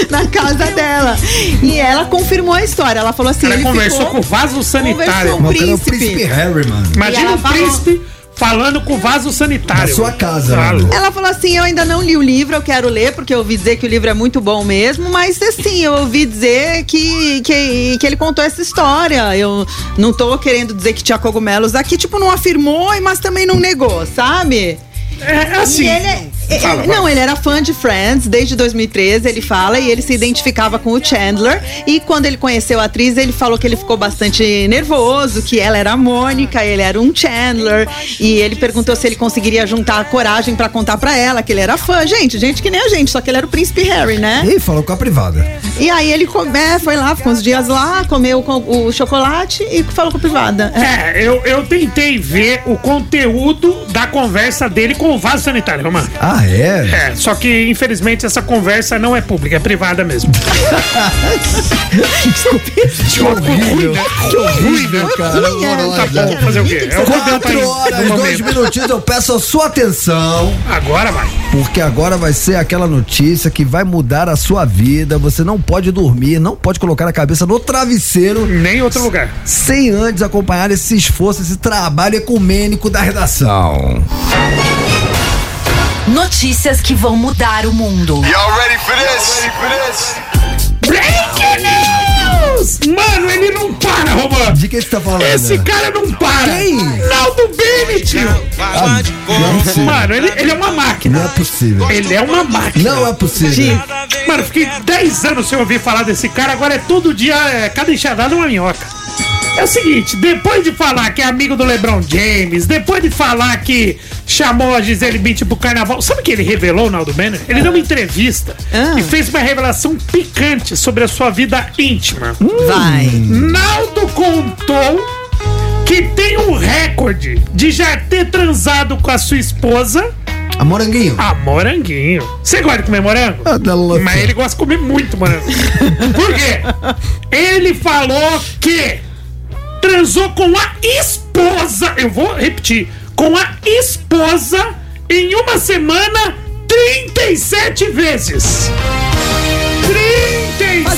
na casa dela. E ela confirmou a história. Ela falou assim: Ela ele conversou ficou- com o vaso sanitário. Conversou com o príncipe. Príncipe Harry, mano? E Imagina ela o falou- príncipe falando com o vaso sanitário. Na sua casa, Falo. mano. Ela falou assim: Eu ainda não li o livro, eu quero ler, porque eu ouvi dizer que o livro é muito bom mesmo, mas assim, eu ouvi dizer que, que, que ele contou essa história. Eu não tô querendo dizer que tinha cogumelos aqui, tipo, não afirmou, mas também não negou, sabe? É assim. E ele, é- é- Fala, não, fala. ele era fã de Friends desde 2013, ele fala, e ele se identificava com o Chandler. E quando ele conheceu a atriz, ele falou que ele ficou bastante nervoso, que ela era a Mônica, ele era um Chandler. E ele perguntou se ele conseguiria juntar a coragem pra contar pra ela que ele era fã. Gente, gente que nem a gente, só que ele era o príncipe Harry, né? E falou com a privada. E aí ele come- é, foi lá, ficou uns dias lá, comeu com- o chocolate e falou com a privada. É, eu, eu tentei ver o conteúdo da conversa dele com o vaso sanitário, Romano. Ah, é? É, só que infelizmente essa conversa não é pública, é privada mesmo. Que horrível. Que horrível, cara. Tá bom, fazer o quê? Quatro horas, dois minutinhos, eu peço a sua atenção. Agora vai. Porque agora vai ser aquela notícia que vai mudar a sua vida. Você não pode dormir, não pode colocar a cabeça no travesseiro. Nem em outro lugar. Sem antes acompanhar esse esforço, esse trabalho ecumênico da redação. Notícias que vão mudar o mundo. Breaking news! Mano, ele não para, Romano. De quem você tá falando? Esse cara não para. Quem? Naldo. Ah, não é possível. Mano, ele, ele é uma máquina. Não é possível. Ele é uma máquina. Não é possível. Mano, fiquei 10 anos sem ouvir falar desse cara, agora é todo dia, é, cada enxadada uma minhoca. É o seguinte, depois de falar que é amigo do LeBron James, depois de falar que chamou a Gisele Bündchen pro carnaval, sabe o que ele revelou, Naldo Bennett? Ele deu uma entrevista e fez uma revelação picante sobre a sua vida íntima. Vai. Naldo contou que tem um recorde de já ter transado com a sua esposa A moranguinho. a moranguinho. Você gosta de comer morango? Ah. Mas ele gosta de comer muito morango. <laughs> Por quê? Ele falou que transou com a esposa. Eu vou repetir. Com a esposa em uma semana 37 vezes. 37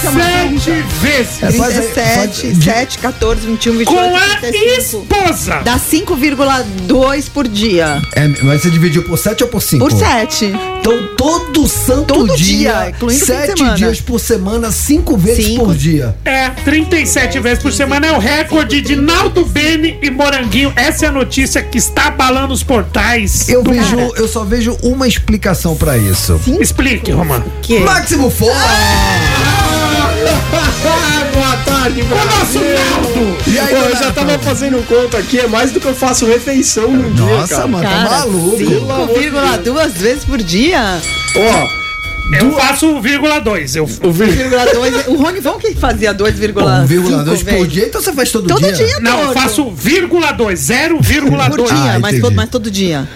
vezes. É, faz aí, 37, faz- 7, 14, 21, 28, Com a 35. esposa. Dá 5,2 por dia. É, mas você dividiu por 7 ou por 5? Por 7. Então todo santo Todo dia, dia, incluindo fim de sete semana. dias por semana, cinco vezes Cinco. por dia. É, 37 vezes por semana é o recorde de Naldo Bene e Moranguinho. Essa é a notícia que está abalando os portais. Eu vejo, eu só vejo uma explicação pra isso. Explique, Romano. Máximo Forte! <laughs> Boa tarde, O nosso Naldo! E aí, Pô, eu já tava fazendo conta aqui, é mais do que eu faço refeição no dia, Nossa, cara. mano, tá Cara, maluco. 5,2 vezes por dia? Ó, Eu faço vírgula 2. Eu... O vírgula 2. O Rony Von que fazia 2,5. 1,2 por dia, então você faz todo, Todo dia? dia, Não, eu todo. faço vírgula 2, 0,2. Por dia, Ah, mas, todo, mas todo dia.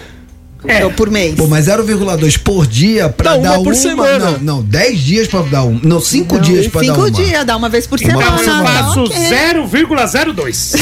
É. Ou por mês. Pô, mas 0,2 por dia pra Não, dar uma por semana. Não, não, 10 dias pra dar um. Não, 5 Não, dias pra dar cinco uma. dias, dá uma vez por Uma semana. eu faço Ok. 0,02.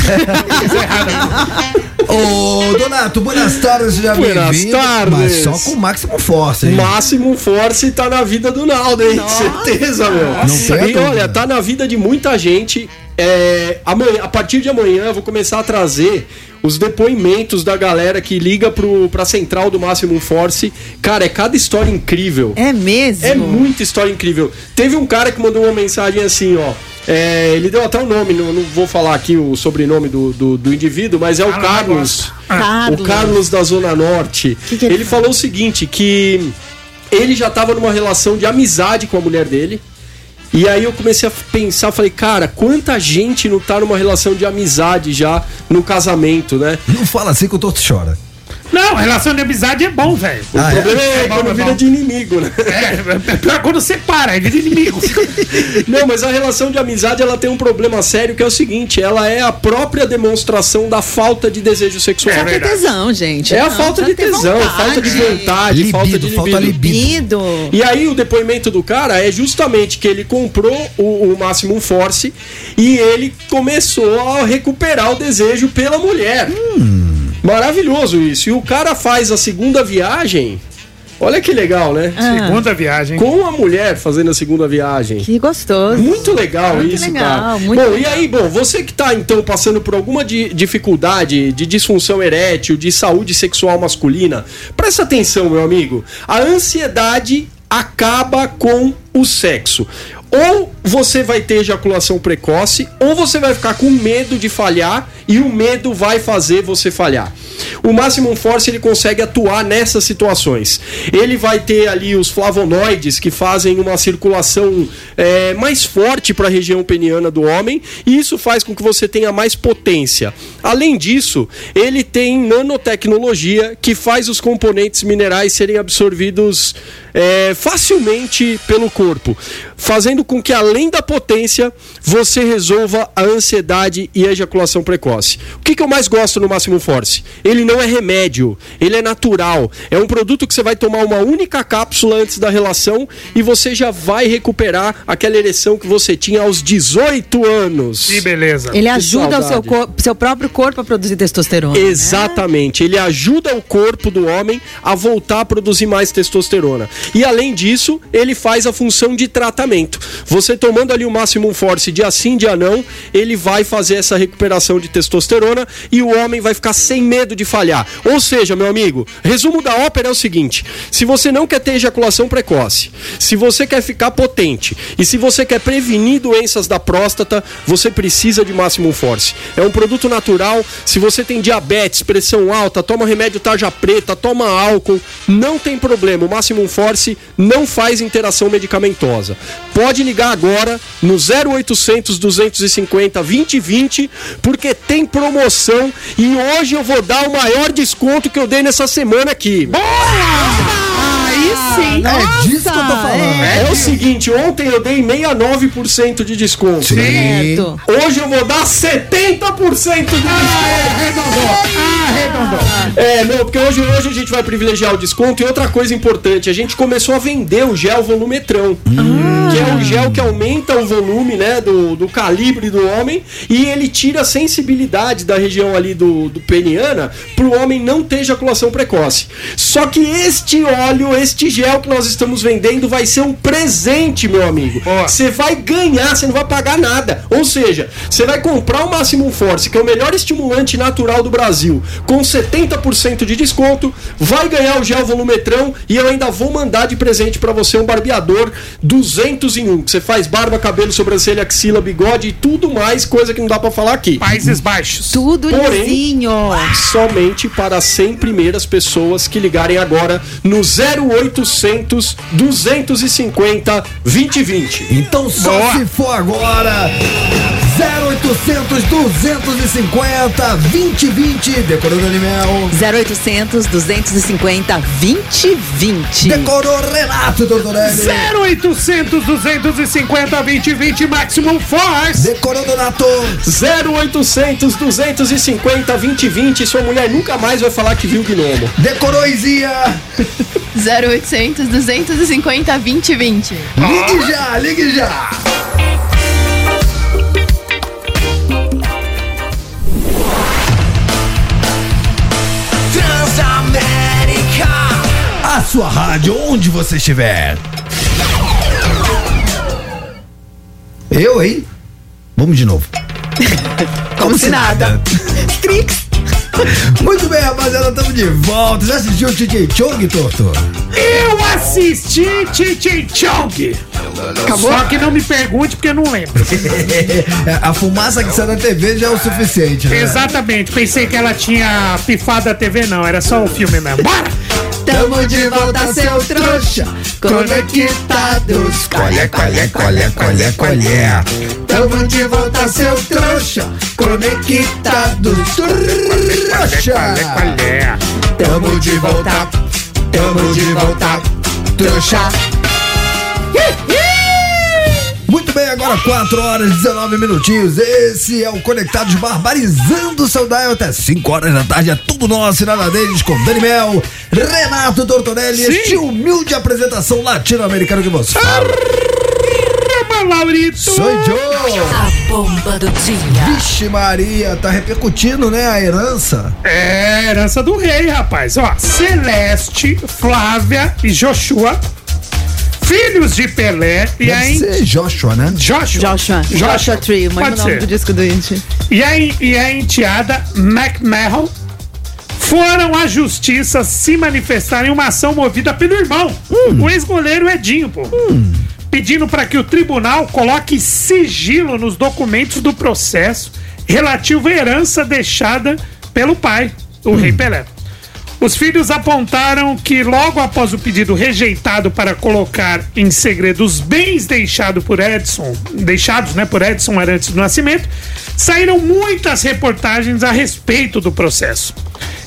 Fiz errado. Ô, Donato, buenas tardes, seja bem-vindo. tardes. Mas só com o máximo force, hein? Máximo Force tá na vida do Naldo, hein? Certeza, meu. Não tem e olha, tá na vida de muita gente. É, amanhã, a partir de amanhã eu vou começar a trazer os depoimentos da galera que liga pro, pra central do Máximo Force. Cara, é cada história incrível. É mesmo? É muita história incrível. Teve um cara que mandou uma mensagem assim, ó. é, ele deu até o nome, não, não vou falar aqui o sobrenome do, do, do indivíduo, mas é o Ah, Carlos. Carlos. O Carlos da Zona Norte. Que que ele ele falou o seguinte: que ele já tava numa relação de amizade com a mulher dele. E aí eu comecei a pensar, falei, cara, quanta gente não tá numa relação de amizade já no casamento, né? Não fala assim que o Torto chora. Não, relação de amizade é bom, velho. O Ah, é? problema é, É quando é vira de inimigo, né? É, é pior quando separa, é de inimigo. <laughs> Não, mas a relação de amizade ela tem um problema sério que é o seguinte: ela é a própria demonstração da falta de desejo sexual. É Falta de tesão, gente. É a Não, falta de tesão, vontade. falta de vontade, Libido, falta de falta libido. libido. Libido. E aí o depoimento do cara é justamente que ele comprou o, o Maximum Force e ele começou a recuperar o desejo pela mulher. Maravilhoso isso. E o cara faz a segunda viagem. Olha que legal, né? Segunda viagem. Com a mulher fazendo a segunda viagem. Que gostoso. Muito legal Muito isso, legal, cara. muito bom, legal. e aí, bom, você que tá então passando por alguma di- dificuldade de disfunção erétil, de saúde sexual masculina, presta atenção, meu amigo. A ansiedade acaba com o sexo. Ou você vai ter ejaculação precoce, ou você vai ficar com medo de falhar e o medo vai fazer você falhar. O Maximum Force ele consegue atuar nessas situações. Ele vai ter ali os flavonoides que fazem uma circulação é, mais forte para a região peniana do homem e isso faz com que você tenha mais potência. Além disso, ele tem nanotecnologia que faz os componentes minerais serem absorvidos é, facilmente pelo corpo, fazendo com que além da potência você resolva a ansiedade e a ejaculação precoce. O que, que eu mais gosto no Máximo Force? Ele não é remédio, ele é natural. É um produto que você vai tomar uma única cápsula antes da relação e você já vai recuperar aquela ereção que você tinha aos 18 anos. Que beleza. Ele ajuda o seu, seu próprio corpo a produzir testosterona. Exatamente, ele ajuda o corpo do homem a voltar a produzir mais testosterona. E além disso, ele faz a função de tratamento. Você tomando ali o Maximum Force dia sim, dia não, ele vai fazer essa recuperação de testosterona e o homem vai ficar sem medo de falhar. Ou seja, meu amigo, resumo da ópera é o seguinte: se você não quer ter ejaculação precoce, se você quer ficar potente e se você quer prevenir doenças da próstata, você precisa de Maximum Force. É um produto natural. Se você tem diabetes, pressão alta, toma remédio tarja preta, toma álcool, não tem problema. O Maximum Force não faz interação medicamentosa. Pode ligar agora no 0800 250 2020 porque tem promoção e hoje eu vou dar o maior desconto que eu dei nessa semana aqui. Aí sim. É disso que eu tô falando. É, o seguinte, ontem eu dei 69% de desconto. Sim. Certo. Hoje eu vou dar 70% de desconto. É, não, porque hoje, hoje a gente vai privilegiar o desconto. E outra coisa importante, a gente começou a vender o gel volumetrão. Que é o gel que aumenta o volume, né, do, do calibre do homem. E ele tira a sensibilidade da região ali do, do peniana pro homem não ter ejaculação precoce. Só que este óleo, este gel que nós estamos vendendo vai ser um presente, meu amigo. Você vai ganhar, você não vai pagar nada. Ou seja, você vai comprar o Maximum Force, que é o melhor estimulante natural do Brasil, com 70% de desconto, vai ganhar o gel volumetrão e eu ainda vou mandar de presente pra você um barbeador 200 em 1, que você faz barba, cabelo, sobrancelha, axila, bigode e tudo mais, coisa que não dá pra falar aqui. Países Baixos. Tudo Porém, lisinho. Somente para as 100 primeiras pessoas que ligarem agora no 0800 250 2020. Então só Boa. se for agora. 0800 250 2020. Decorou no Animal. 0800 250 2020. Decorou Renato Tortorelli. 0800 250 2020 Maximum Force. Decorou Donato. 0800 250 2020. Sua mulher nunca mais vai falar que viu gnomo. Decorou Izia. <laughs> 0800 250 2020. Ligue já, ligue já. Transamérica. A sua rádio, onde você estiver. Eu, hein? Vamos de novo. <laughs> Como se nada. Trix. <laughs> Muito bem, rapaziada, estamos de volta. Já assistiu o Titi Chong, Torto? Eu assisti Titi Chong. Acabou? Só que não me pergunte porque eu não lembro. <laughs> A fumaça que sai da TV já é o suficiente, né? Exatamente, pensei que ela tinha pifado a TV, não, era só o filme mesmo. Bora! Tamo de volta, seu trouxa, conectados. Colhe, colhe, colhe, colhe, colhe. Tamo de volta, seu trouxa, conectados. Trouxa. Tamo de volta, tamo de volta, trouxa. Muito bem, agora 4 horas e 19 minutinhos. Esse é o Conectados Barbarizando o seu dial até 5 horas da tarde. É tudo nosso e nada deles com Dani Mel, Renato Tortorelli. Este humilde apresentação latino-americana que você fala. Laurito! Sou eu! A bomba do dia. Vixe Maria, tá repercutindo, né, a herança. É, herança do rei, rapaz. Ó, Celeste, Flávia e Joshua, filhos de Pelé e a ser Joshua, né? Joshua. Joshua. Joshua Tree, mas o nome ser. do disco do Indy. E a, e a enteada McMahon foram à justiça se manifestar em uma ação movida pelo irmão, o ex-goleiro Edinho, pô. Pedindo para que o tribunal coloque sigilo nos documentos do processo relativo à herança deixada pelo pai, o rei Pelé. Os filhos apontaram que logo após o pedido rejeitado para colocar em segredo os bens deixados por Edson, deixados, né, por Edson Arantes do Nascimento, saíram muitas reportagens a respeito do processo.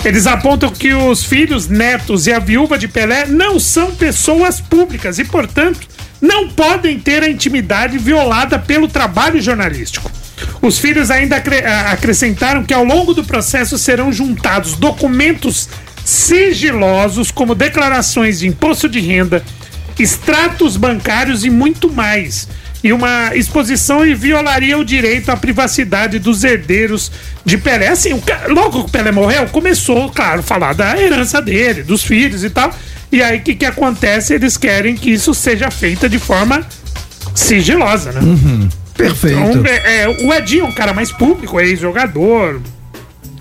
Eles apontam que os filhos, netos e a viúva de Pelé não são pessoas públicas e, portanto, não podem ter a intimidade violada pelo trabalho jornalístico. Os filhos ainda acrescentaram que ao longo do processo serão juntados documentos sigilosos, como declarações de imposto de renda, extratos bancários e muito mais. E uma exposição e violaria o direito à privacidade dos herdeiros de Pelé. Assim, logo que o Pelé morreu, começou, claro, a falar da herança dele, dos filhos e tal. E aí o que, que acontece? Eles querem que isso seja feita de forma sigilosa, né? Perfeito. Então, é, é, o Edinho é um cara mais público, é ex-jogador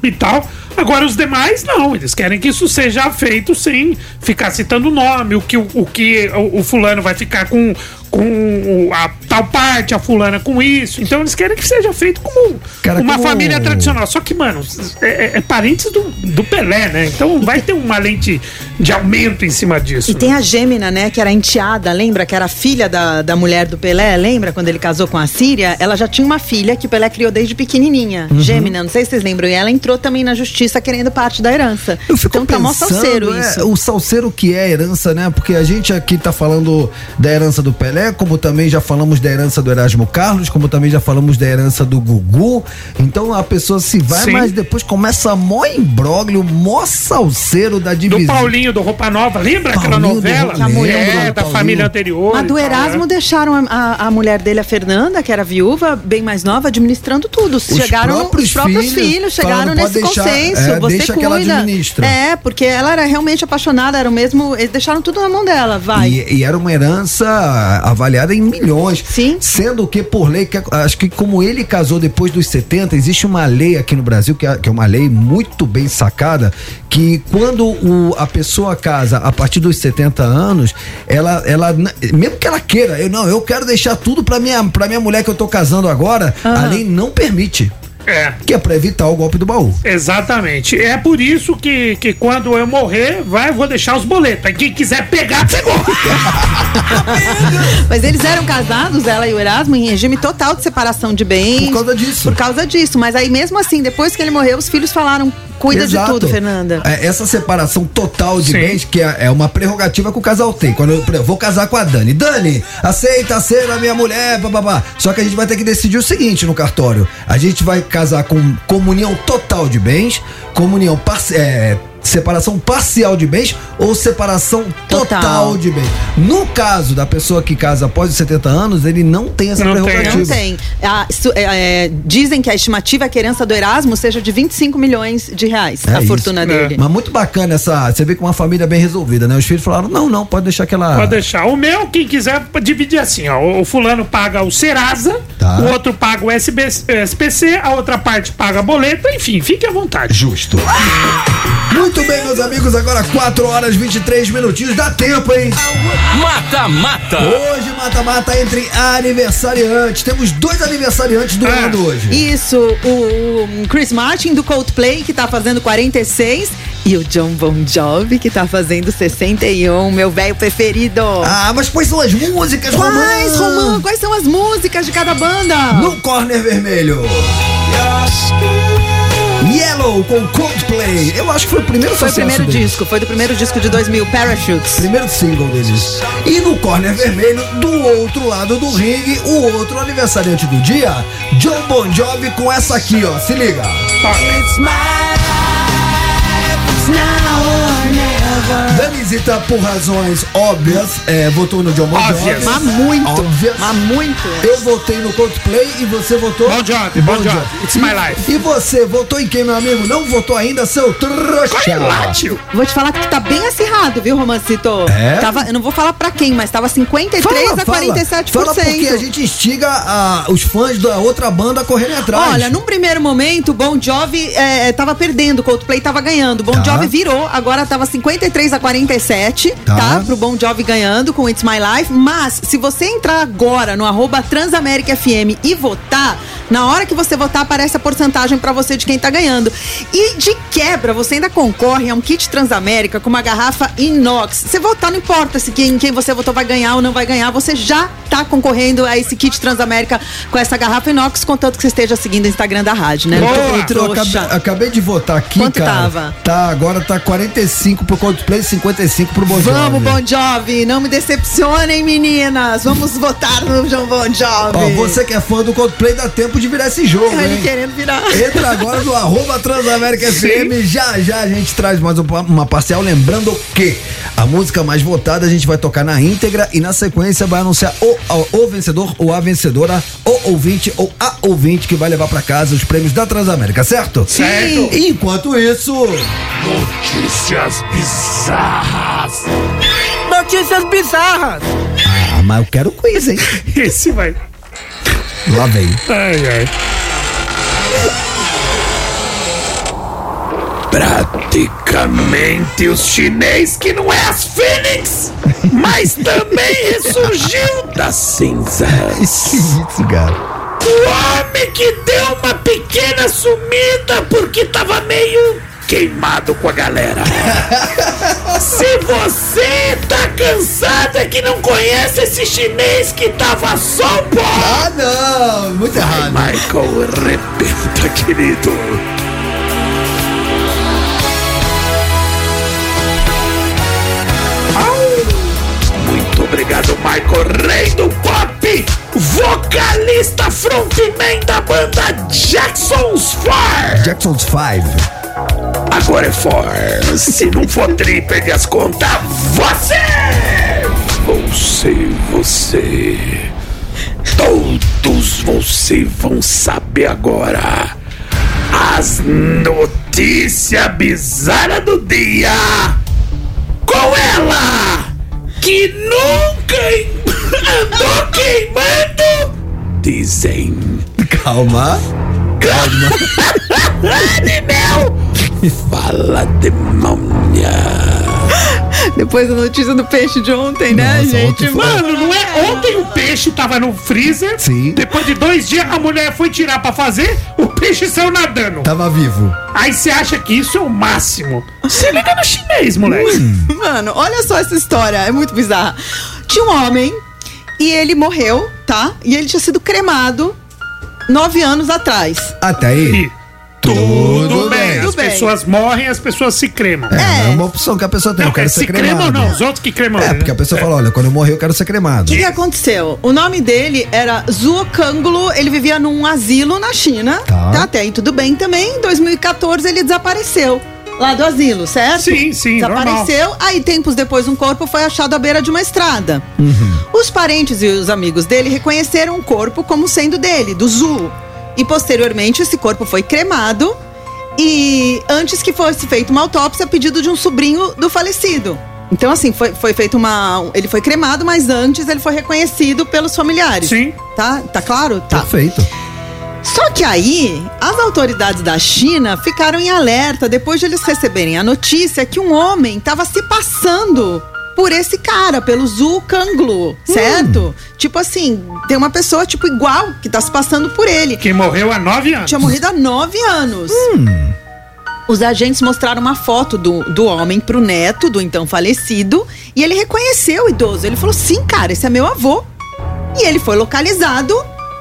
e tal. Agora os demais não, eles querem que isso seja feito sem ficar citando o nome, o que o, o que o, o fulano vai ficar com, com a tal parte, a fulana com isso. Então eles querem que seja feito como Cara, uma como- família tradicional. Só que, mano, é, é, é parentes do, do Pelé, né? Então vai ter uma lente de aumento em cima disso. E tem a Gêmina, né? Que era enteada, lembra? Que era filha da, da mulher do Pelé, lembra? Quando ele casou com a Síria, ela já tinha uma filha que o Pelé criou desde pequenininha. Uhum. Gêmina, não sei se vocês lembram. E ela entrou também na justiça querendo parte da herança. então tá mó salseiro é, isso. o salseiro que é a herança, né? Porque a gente aqui tá falando da herança do Pelé, como também já falamos da herança do Erasmo Carlos, como também já falamos da herança do Gugu. Então a pessoa se vai, Sim. mas depois começa mó imbróglio, mó salseiro da Do divisão. Paulinho do Roupa Nova, lembra aquela Paulinho do novela? Roupa- lembro é, do da Paulinho. família anterior. Mas do tal, Erasmo né? deixaram a, a- a mulher dele, a Fernanda, que era viúva, bem mais nova, administrando tudo. chegaram próprios os próprios filhos filhos, chegaram nesse "Pode deixar, consenso. é, você deixa que ela cuida. administra. É, porque ela era realmente apaixonada, era o mesmo. Eles deixaram tudo na mão dela, vai. E, e era uma herança avaliada em milhões. Sim. Sendo que, por lei, que- acho que como ele casou depois dos 70, existe uma lei aqui no Brasil, que é, que é uma lei muito bem sacada, que quando o- a pessoa casa a partir dos 70 anos, ela, ela mesmo que ela queira, eu não, eu quero deixar tudo pra minha, pra minha mulher que eu tô casando agora, a lei não permite. É. Que é pra evitar o golpe do baú. Exatamente. É por isso que, que quando eu morrer, vai, eu vou deixar os boletos. Aí quem quiser pegar, pegou. Mas eles eram casados, ela e o Erasmo, em regime total de separação de bens. Por causa disso. Por causa disso. Mas aí, mesmo assim, depois que ele morreu, os filhos falaram: cuida Exato. de tudo, Fernanda. É, essa separação total de Sim. bens, que é, é uma prerrogativa que o casal tem. Quando eu, exemplo, vou casar com a Dani. Dani, aceita ser a minha mulher, bababá. Só que a gente vai ter que decidir o seguinte no cartório. A gente vai casar com comunhão total de bens, comunhão é, separação parcial de bens ou separação total, Total. de bens. No caso da pessoa que casa após os 70 anos, ele não tem essa Não tem. prerrogativa. Não tem. Ah, isso, é, é, dizem que a estimativa é que a herança do Erasmo seja de 25 milhões de reais, É a isso. fortuna dele. Mas muito bacana essa. Você vê que uma família bem resolvida, né? Os filhos falaram: não, não, pode deixar que ela. Pode deixar. O meu, quem quiser, dividir assim, ó. O fulano paga o Serasa, Tá. o outro paga o SB, SPC, a outra parte paga a boleta, enfim, fique à vontade. Justo. Muito bem, meus amigos, agora 4 horas 23 minutinhos. Dá tempo, hein? Mata, mata. Hoje, mata-mata entre aniversariantes. Temos dois aniversariantes do Ah. ano hoje. Isso, o, Chris Martin do Coldplay, que tá fazendo 46, e o John Bon Jovi, que tá fazendo 61, meu velho preferido. Ah, mas quais são as músicas, Quais, Romã? Romã? Quais são as músicas de cada banda? No corner vermelho. Yellow com Coldplay. Eu acho que foi o primeiro Foi o primeiro deles. disco, foi do primeiro disco de 2000, Parachutes. Primeiro single deles. E no corner vermelho, do outro lado do ringue, o outro aniversariante do dia, John Bon Jovi com essa aqui, ó. Se liga. Danisita, por razões óbvias, é, votou no John Bon Jovi. Óbvias. Mas muito, Óbvias. mas muito. Eu votei no Coldplay e você votou? Bon Jovi, Bon Jovi. It's my life. E você votou em quem, meu amigo? Não votou ainda, seu trouxa? Tio. Vou te falar que tá bem acirrado, viu, Romancito? É? Tava, eu não vou falar pra quem, mas tava 53 a 47%. Fala porque a gente instiga a- os fãs da outra banda a correrem atrás. Olha, num primeiro momento, o Bon Jovi é, tava perdendo, o Coldplay tava ganhando. O Bon Tá. Jovi virou, agora tava 53 a 47, Tá. tá. Pro Bon Jovi ganhando com It's My Life. Mas, se você entrar agora no arroba Transamérica FM e votar, na hora que você votar, aparece a porcentagem pra você de quem tá ganhando. E de quebra, você ainda concorre a um kit Transamérica com uma garrafa inox. Você votar, não importa se quem, quem você votou vai ganhar ou não vai ganhar, você já tá concorrendo a esse kit Transamérica com essa garrafa inox, contanto que você esteja seguindo o Instagram da rádio, né? Tô- eu acabei, acabei de votar aqui, Quanto cara. tava? Tá, agora tá 45 pro Coldplay, 55 pro Bon Jovi. Vamos, Bon Jovi, não me decepcionem, meninas. Vamos votar no João Bon Jovi. Ó, você que é fã do Coldplay, dá tempo de virar esse jogo, Ele hein? querendo virar. Entra agora no arroba Transamérica FM. Já já a gente traz mais uma, parcial. Lembrando que a música mais votada a gente vai tocar na íntegra e na sequência vai anunciar o, o, o vencedor ou a vencedora, o ouvinte ou a ouvinte que vai levar pra casa os prêmios da Transamérica, certo? Certo. Enquanto isso. Notícias bizarras. Notícias bizarras. Ah, mas eu quero quiz, hein? <laughs> Esse vai. Lá vem. Ai, ai. Praticamente os chinês que não é as Fênix, <laughs> mas também ressurgiu das cinzas. <laughs> Que isso, cara? O homem que deu uma pequena sumida porque tava meio queimado com a galera. <laughs> Se você tá cansado é que não conhece esse chinês que tava só pó. Ah, não, muito errado. Michael, arrebenta, querido. Au! Muito obrigado, Michael, rei do pop, vocalista frontman da banda Jackson's Fire. Jackson's 5. Agora é for. Se não for tri, pegue as contas. Você! Você, você. Todos vocês vão saber agora as notícias bizarras do dia com ela que nunca <laughs> andou queimando. Dizem. Calma. Animal! Fala, demônia! Depois da notícia do peixe de ontem, né, Nossa, gente? ontem foi- Mano, não é? Ontem o peixe tava no freezer. Sim. Depois de dois dias, a mulher foi tirar pra fazer, o peixe saiu nadando. Tava vivo. Aí você acha que isso é o máximo. Se liga no chinês, moleque. Hum. Mano, olha só essa história, é muito bizarra. Tinha um homem e ele morreu, tá? E ele tinha sido cremado nove anos atrás. Até aí. Tudo bem. Tudo As bem. pessoas morrem, as pessoas se cremam. É, é uma opção que a pessoa tem. Não, eu quero é ser se cremado. não? Os outros que cremam. É, porque a pessoa fala, olha, quando eu morrer eu quero ser O cremado. que, que aconteceu? O nome dele era Zuo Kanglo, ele vivia num asilo na China. Tá. Tá. Até aí tudo bem também. Em 2014 ele desapareceu. Lá do asilo, certo? Sim, sim, Desapareceu. Aí, tempos depois, um corpo foi achado à beira de uma estrada. Os parentes e os amigos dele reconheceram o corpo como sendo dele, do Zu. E posteriormente esse corpo foi cremado e antes que fosse feita uma autópsia a pedido de um sobrinho do falecido. Então, assim, foi, foi feito uma. Ele foi cremado, mas antes ele foi reconhecido pelos familiares. Sim. Tá? Tá claro? Tá. Perfeito. Só que aí, as autoridades da China ficaram em alerta depois de eles receberem a notícia que um homem estava se passando por esse cara, pelo Zhu Kanglu, certo? Tipo assim, tem uma pessoa, tipo, igual, que tá se passando por ele. Que morreu há nove anos. Tinha morrido há nove anos. Hum. Os agentes mostraram uma foto do, do homem pro neto, do então falecido, e ele reconheceu o idoso. Ele falou: sim, cara, esse é meu avô. E ele foi localizado,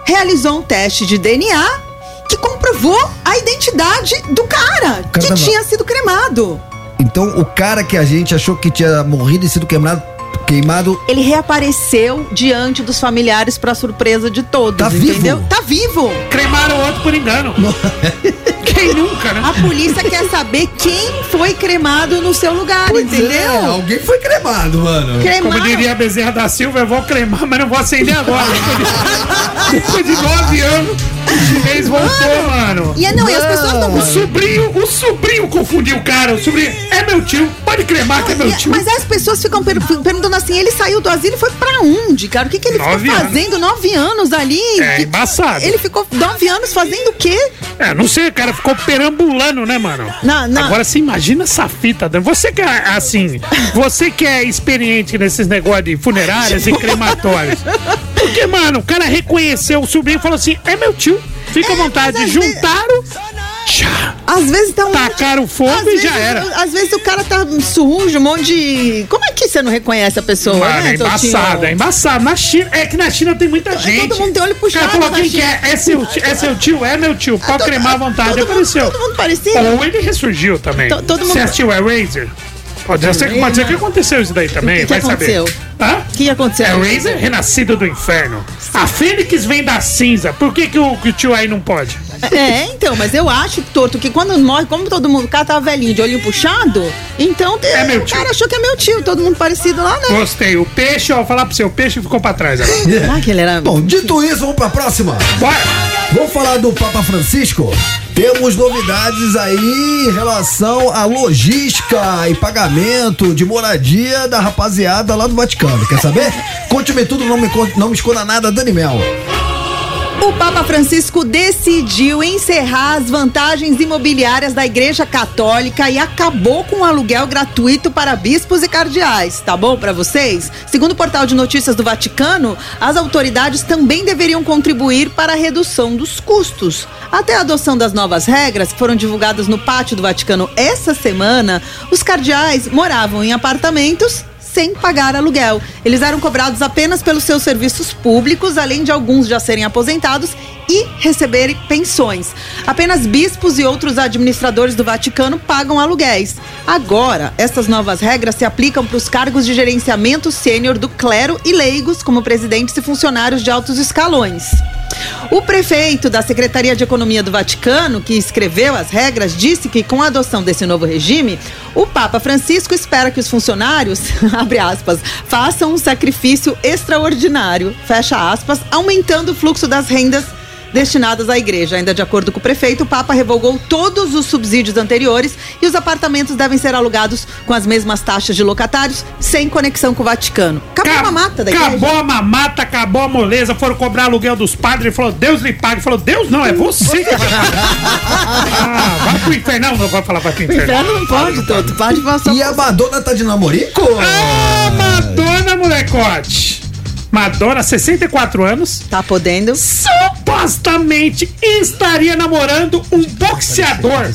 realizou um teste de DNA que comprovou a identidade do cara, que tinha sido cremado. Então o cara que a gente achou que tinha morrido e sido queimado, queimado Ele reapareceu diante dos familiares pra surpresa de todos, Tá vivo? entendeu? Tá vivo. Cremaram outro por engano. <laughs> Quem nunca, né? A polícia quer saber quem foi cremado no seu lugar, Pois entendeu? é, alguém foi cremado, mano. Cremaram. Como diria a Bezerra da Silva, eu vou cremar, mas não vou acender agora. Depois de, <laughs> depois de nove anos, o chinês voltou, mano. E é, não, e as pessoas não O sobrinho, o sobrinho confundiu o cara. O sobrinho é meu tio, pode cremar que é meu E- tio. Mas as pessoas ficam per- perguntando assim: ele saiu do asilo e foi pra onde, cara? O que, que ele Nove ficou anos. fazendo nove anos ali? É Que- embaçado. Ele ficou nove anos fazendo o quê? É, não sei, o cara ficou perambulando, né, mano? Não, não. Agora você imagina essa fita. Dan. Você que é assim, você que é experiente nesses negócios de funerárias e crematórios. <laughs> Porque, mano, o cara reconheceu o sobrinho e falou assim: é meu tio, fica à vontade. às Juntaram, Às vezes tá um. tacaram fogo e vezes, já era. Às vezes o cara tá sujo, um monte de. Como é que você não reconhece a pessoa, Mano, né, é embaçado, é embaçado. Na China, é que na China tem muita gente. Todo mundo tem olho O cara puxado falou, quem que é? É seu, é seu tio? É meu tio. Pode cremar à vontade. todo mundo- Apareceu. todo mundo parecido. Ou ele ressurgiu também. To- todo mundo- Você assistiu a Razer? Pode ser, pode ser que aconteceu isso daí também, O que que vai aconteceu? saber. Hã? O que aconteceu? É Razer renascido do inferno. A Fênix vem da cinza. Por que, que, o, que o tio aí não pode? É, então, mas eu acho, Torto, que quando morre, como todo mundo, o cara tava velhinho, de olho puxado, então É meu o tio. cara achou que é meu tio, todo mundo parecido lá, né? Gostei. O peixe, ó, vou falar pro seu, o peixe ficou pra trás agora. Será <laughs> que ele era. Bom, dito isso, vamos pra próxima. Bora! Vamos falar do Papa Francisco? Temos novidades aí em relação à logística e pagamento de moradia da rapaziada lá do Vaticano. Quer saber? Conte-me tudo, não me, não me esconda nada, Dani Mel. O Papa Francisco decidiu encerrar as vantagens imobiliárias da Igreja Católica e acabou com o aluguel gratuito para bispos e cardeais. Tá bom para vocês? Segundo o portal de notícias do Vaticano, as autoridades também deveriam contribuir para a redução dos custos. Até a adoção das novas regras, que foram divulgadas no pátio do Vaticano essa semana, os cardeais moravam em apartamentos sem pagar aluguel. Eles eram cobrados apenas pelos seus serviços públicos, além de alguns já serem aposentados e receberem pensões. Apenas bispos e outros administradores do Vaticano pagam aluguéis. Agora, essas novas regras se aplicam para os cargos de gerenciamento sênior do clero e leigos, como presidentes e funcionários de altos escalões. O prefeito da Secretaria de Economia do Vaticano, que escreveu as regras, disse que com a adoção desse novo regime, o Papa Francisco espera que os funcionários, <laughs> abre aspas, façam um sacrifício extraordinário, fecha aspas, aumentando o fluxo das rendas destinadas à igreja. Ainda de acordo com o prefeito, o Papa revogou todos os subsídios anteriores e os apartamentos devem ser alugados com as mesmas taxas de locatários, sem conexão com o Vaticano. Acabou a mamata da igreja. Acabou a mamata, acabou a moleza, foram cobrar aluguel dos padres, ele falou, Deus lhe pague. Falou, Deus não, é você que vai <laughs> ah, vai pro inferno, não, vai falar vai pro O inferno. inferno não pode, Toto. Pode passar. E a Madonna tá de namorico? Ah, Madonna, molecote. Madonna, 64 anos. Tá podendo. Supostamente estaria namorando um boxeador.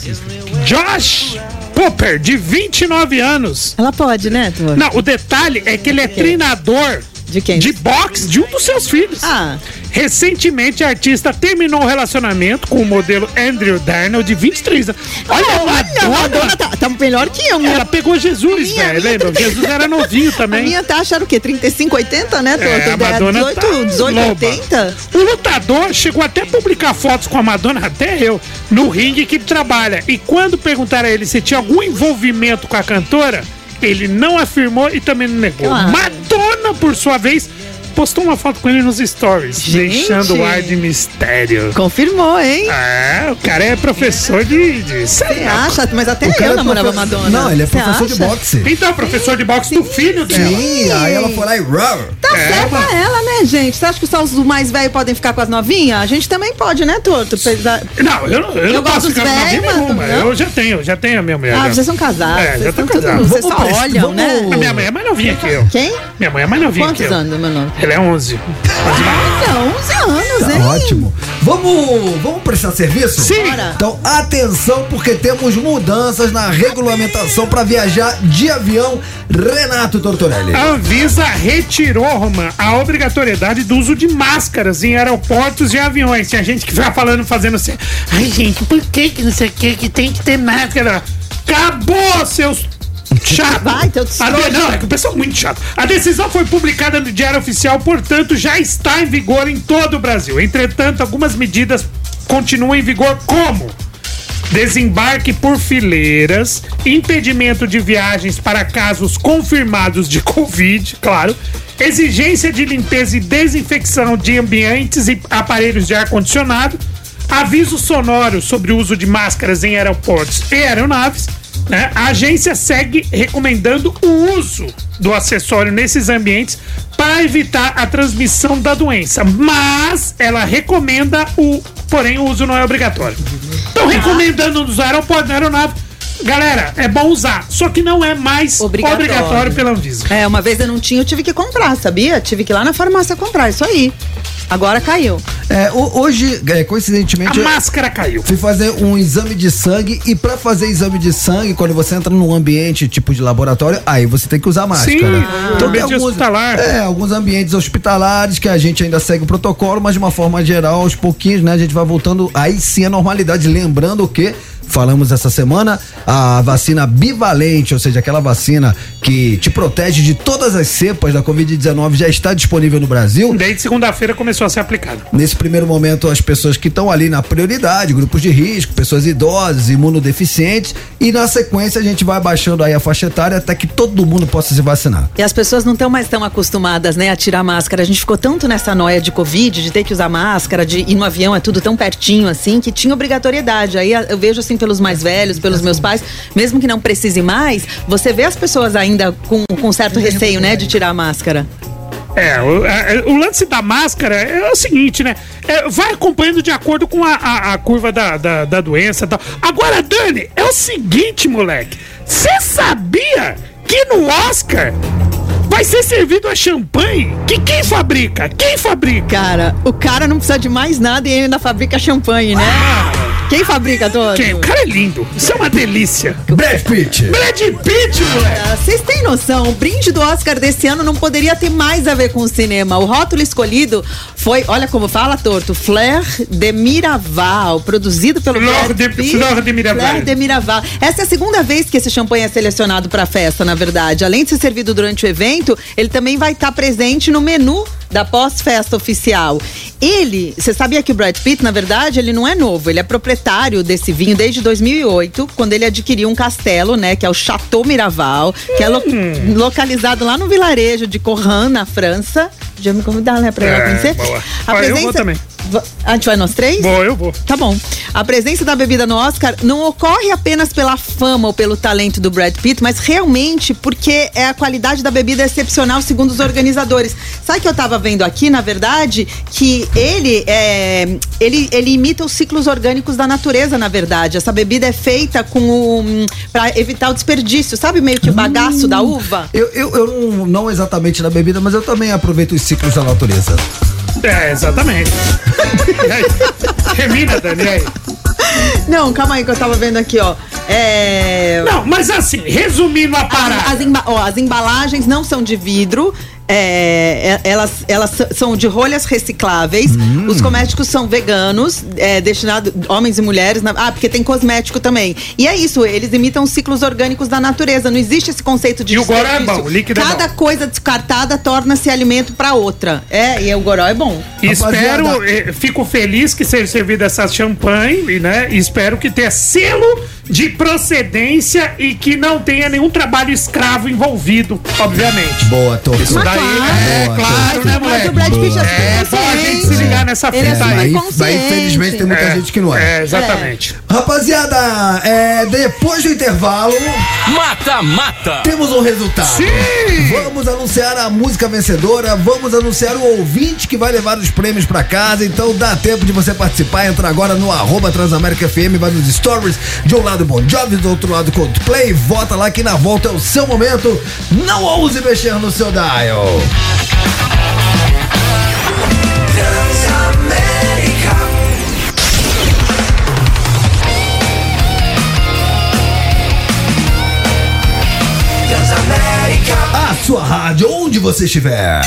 Josh Popper, de 29 anos. Ela pode, né? Não, o detalhe é que ele é treinador de quem? De boxe de um dos seus filhos. Ah. Recentemente, a artista terminou o relacionamento com o modelo Andrew Darnell, de 23 anos. Olha, a Olha, a Madonna tá, tá melhor que eu. Ela pegou Jesus, Minha- velho. minha- Lembra? Jesus era novinho <laughs> A também. minha taxa era o quê? 35, 80, né? É, a Madonna 18, tá 18 loba. 80? O lutador chegou até a publicar fotos com a Madonna, até eu, no ringue que ele trabalha. E quando perguntaram a ele se tinha algum envolvimento com a cantora, ele não afirmou e também não negou. Ah. Madonna, por sua vez, postou uma foto com ele nos stories, Gente. deixando o ar de mistério. Confirmou, hein? É, o cara é professor de. de Você acha? Mas até O cara eu é namorava profe- Madonna. Não, ele é professor de boxe. Então, professor de boxe do filho dela. Sim, aí ela foi lá e. Tá É, certa mano. ela, né, gente? Você acha que só os mais velhos podem ficar com as novinhas? A gente também pode, né, Torto? Apesar- Não, eu não, eu Eu não gosto posso ficar com velhos, novinha nenhuma. mas não. Eu já tenho, já tenho a minha mulher. Ah, já. vocês são casados. É, vocês já estão tô tudo- casado. Vocês só olham, vamos- né? A minha mãe é mais novinha que eu. Quem? Minha mãe é mais novinha Quantos que eu. anos, meu nome? Ela é 11. Olha, 11 anos, Tá hein? ótimo. Vamos, vamos prestar serviço? Sim. Bora. Então, atenção, porque temos mudanças na regulamentação para viajar de avião. Renato Tortorelli. A Anvisa retirou, Roman, a obrigatoriedade do uso de máscaras em aeroportos e aviões. Tinha gente que ficava falando, fazendo assim. Ai, gente, por que que não sei o que que tem que ter máscara? Acabou, seus chato. Vai, teu A de- Não, é que o pessoal é muito chato. A decisão foi publicada no Diário Oficial, portanto, já está em vigor em todo o Brasil. Entretanto, algumas medidas continuam em vigor como desembarque por fileiras, impedimento de viagens para casos confirmados de <laughs> Covid, claro, exigência de limpeza e desinfecção de ambientes e aparelhos de ar-condicionado, aviso sonoro sobre o uso de máscaras em aeroportos e aeronaves. né? A agência segue recomendando o uso do acessório nesses ambientes para evitar a transmissão da doença, mas ela recomenda o, porém o uso não é obrigatório. Estão recomendando nos aeroportos, na aeronave. Galera, é bom usar, só que não é mais Obrigatório. obrigatório, pela Anvisa. É, uma vez eu não tinha, eu tive que comprar, sabia? Tive que ir lá na farmácia comprar, isso aí. Agora caiu. É, ho- hoje, é, A coincidentemente. eu máscara caiu. Fui fazer um exame de sangue e pra fazer exame de sangue, quando você entra num ambiente tipo de laboratório, aí você tem que usar máscara. Sim, tem ambiente hospitalar. É, alguns ambientes hospitalares que a gente ainda segue o protocolo, mas de uma forma geral, aos pouquinhos, né, a gente vai voltando aí sim à normalidade, lembrando que Falamos essa semana a vacina bivalente, ou seja, aquela vacina que te protege de todas as cepas da Covid-19 já está disponível no Brasil. Desde segunda-feira começou a ser aplicado. Nesse primeiro momento, as pessoas que estão ali na prioridade, grupos de risco, pessoas idosas, imunodeficientes, e na sequência a gente vai baixando aí a faixa etária até que todo mundo possa se vacinar. E as pessoas não estão mais tão acostumadas, né, a tirar máscara. A gente ficou tanto nessa noia de Covid, de ter que usar máscara, de ir no avião, é tudo tão pertinho assim, que tinha obrigatoriedade. Aí a- eu vejo assim pelos mais velhos, pelos meus pais, mesmo que não precise mais, você vê as pessoas ainda com, com certo receio, né, de tirar a máscara. É, o, é, o lance da máscara é o seguinte, né? É, vai acompanhando de acordo com a, a- a curva da, da, da doença e tal. Agora, Dani, é o seguinte, moleque. Você sabia que no Oscar vai ser servido a champanhe? Que quem fabrica? Quem fabrica? Cara, o cara não precisa de mais nada e ainda fabrica champanhe, né? Quem fabrica todo? Quem? O cara é lindo. Isso é uma delícia. Brad Pitt! Brad Pitt, moleque. Ah, Vocês têm noção, o brinde do Oscar desse ano não poderia ter mais a ver com o cinema. O rótulo escolhido foi, olha como fala torto, Fleur de Miraval, produzido pelo Fleur Brad de- Pitt. Fleur de Miraval. Fleur de Miraval. Essa é a segunda vez que esse champanhe é selecionado para a festa, na verdade. Além de ser servido durante o evento, ele também vai estar presente no menu da pós-festa oficial. Ele, você sabia que o Brad Pitt, na verdade, ele não é novo, ele é proprietário desse vinho desde 2008, quando ele adquiriu um castelo, né, que é o Chateau Miraval, que é lo- Hum. localizado lá no vilarejo de Corran, na França. Já me convidar, né, pra ir lá É, conhecer. boa. A Olha, eu presença, vou também. A gente vai nós três? Vou, eu vou. Tá bom. A presença da bebida no Oscar não ocorre apenas pela fama ou pelo talento do Brad Pitt, mas realmente porque é a qualidade da bebida excepcional, segundo os organizadores. Sabe que eu tava vendo aqui, na verdade, que ele é, ele, ele imita os ciclos orgânicos da natureza, na verdade. Essa bebida é feita com o. pra evitar o desperdício, sabe meio que o bagaço da uva? Eu, eu, eu não, não exatamente na bebida, mas eu também aproveito os ciclos da natureza. É, exatamente. E aí? Termina, Dani, e aí? Não, calma aí que eu tava vendo aqui, ó. É. Não, mas assim, resumindo a parada. As, emba- ó, as embalagens não são de vidro. É, é, elas, elas são de rolhas recicláveis. Hum. Os cosméticos são veganos, é, destinados homens e mulheres. na- ah, porque tem cosmético também. E é isso, eles imitam os ciclos orgânicos da natureza. Não existe esse conceito de E o goró é bom, o líquido é Cada coisa descartada torna-se alimento pra outra. É, e o goró é bom. Espero, eh, fico feliz que seja servida essa champanhe, né? Espero que tenha selo de procedência e que não tenha nenhum trabalho escravo envolvido, obviamente. Boa, tô. Isso daí é Boa, claro, né, moleque? o Brad Pitt é É bom a gente se ligar nessa Ele é fita super aí. Mas, mas infelizmente tem muita É, gente que não é. É, exatamente. Rapaziada, é, depois do intervalo. Mata, mata! Temos um resultado. Sim! Vamos anunciar a música vencedora, vamos anunciar o ouvinte que vai levar os prêmios pra casa. Então dá tempo de você participar. Entra agora no arroba Transamérica FM, vai nos stories. De um lado Bon Jovi, do outro lado Coldplay. Vota lá que na volta é o seu momento. Não ouse mexer no seu dial. A sua rádio, onde você estiver.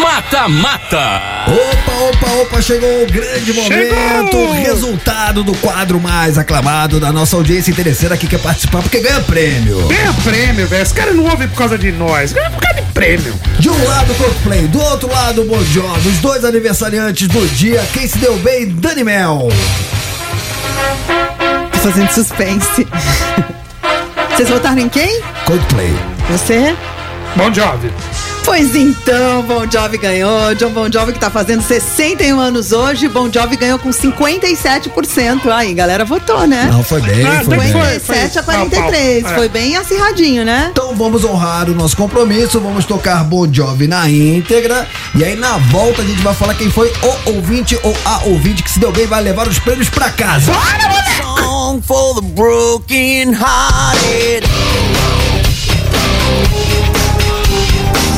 Mata, mata! Opa, opa, opa, chegou o grande momento, Chegou! o resultado do quadro mais aclamado da nossa audiência interesseira que quer participar porque ganha prêmio. Ganha prêmio, velho. Os caras não ouvem por causa de nós. Ganha por causa de prêmio. De um lado Coldplay, do outro lado Bon Jovi, os dois aniversariantes do dia, quem se deu bem, Dani Mel. Tô fazendo suspense. Vocês votaram em quem? Coldplay. Você? Bom Jovi. Pois então, Bon Jovi ganhou. John Bon Jovi que tá fazendo 61 anos hoje. Bon Jovi ganhou com 57%. Aí, galera votou, né? Não, foi bem, Ah, foi foi, bem. foi. 57 a 43. Pau, pau. É. Foi bem acirradinho, né? Então vamos honrar o nosso compromisso, vamos tocar Bon Jovi na íntegra e aí na volta a gente vai falar quem foi o ouvinte ou a ouvinte que se deu bem vai levar os prêmios pra casa. Song for the broken hearted.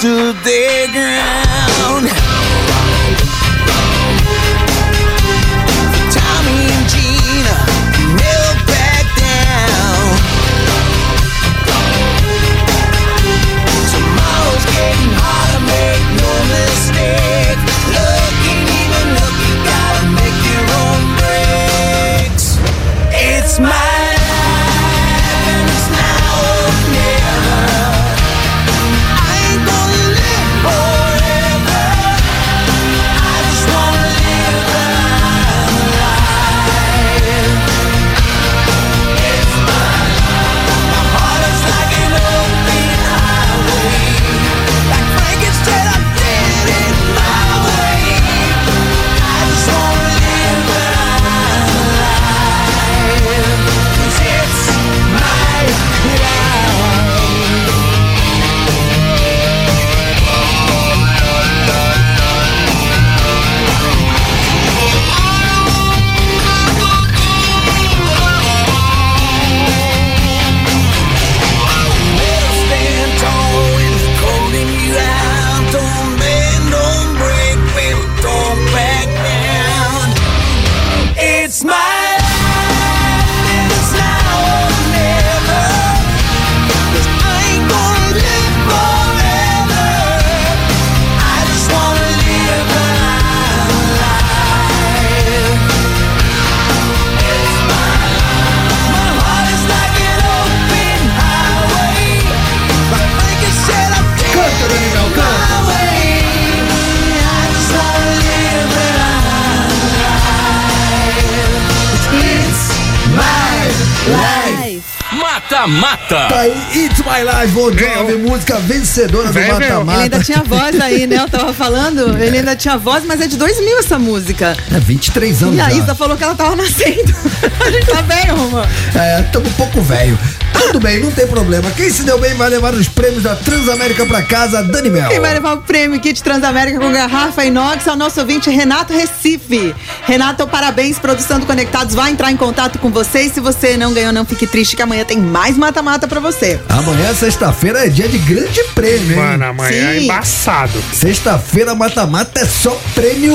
stood Vencedora do Ele Mata-Mata. ainda tinha voz aí, né? Eu tava falando. Ele ainda tinha voz, mas é de 2000 essa música. É 23 anos E a já. Isa falou que ela tava nascendo. <laughs> A gente tá bem, Roma. É, tamo um pouco velho. Tudo bem, não tem problema. Quem se deu bem vai levar os prêmios da Transamérica pra casa, Dani Mel. Quem vai levar o prêmio Kit Transamérica com garrafa inox é o nosso ouvinte Renato Recife. Renato, parabéns, produção do Conectados vai entrar em contato com você e se você não ganhou, não fique triste que amanhã tem mais mata-mata pra você. Amanhã, sexta-feira, é dia de grande prêmio, hein? Mano, amanhã é Sim. embaçado. Sexta-feira, mata-mata é só prêmio.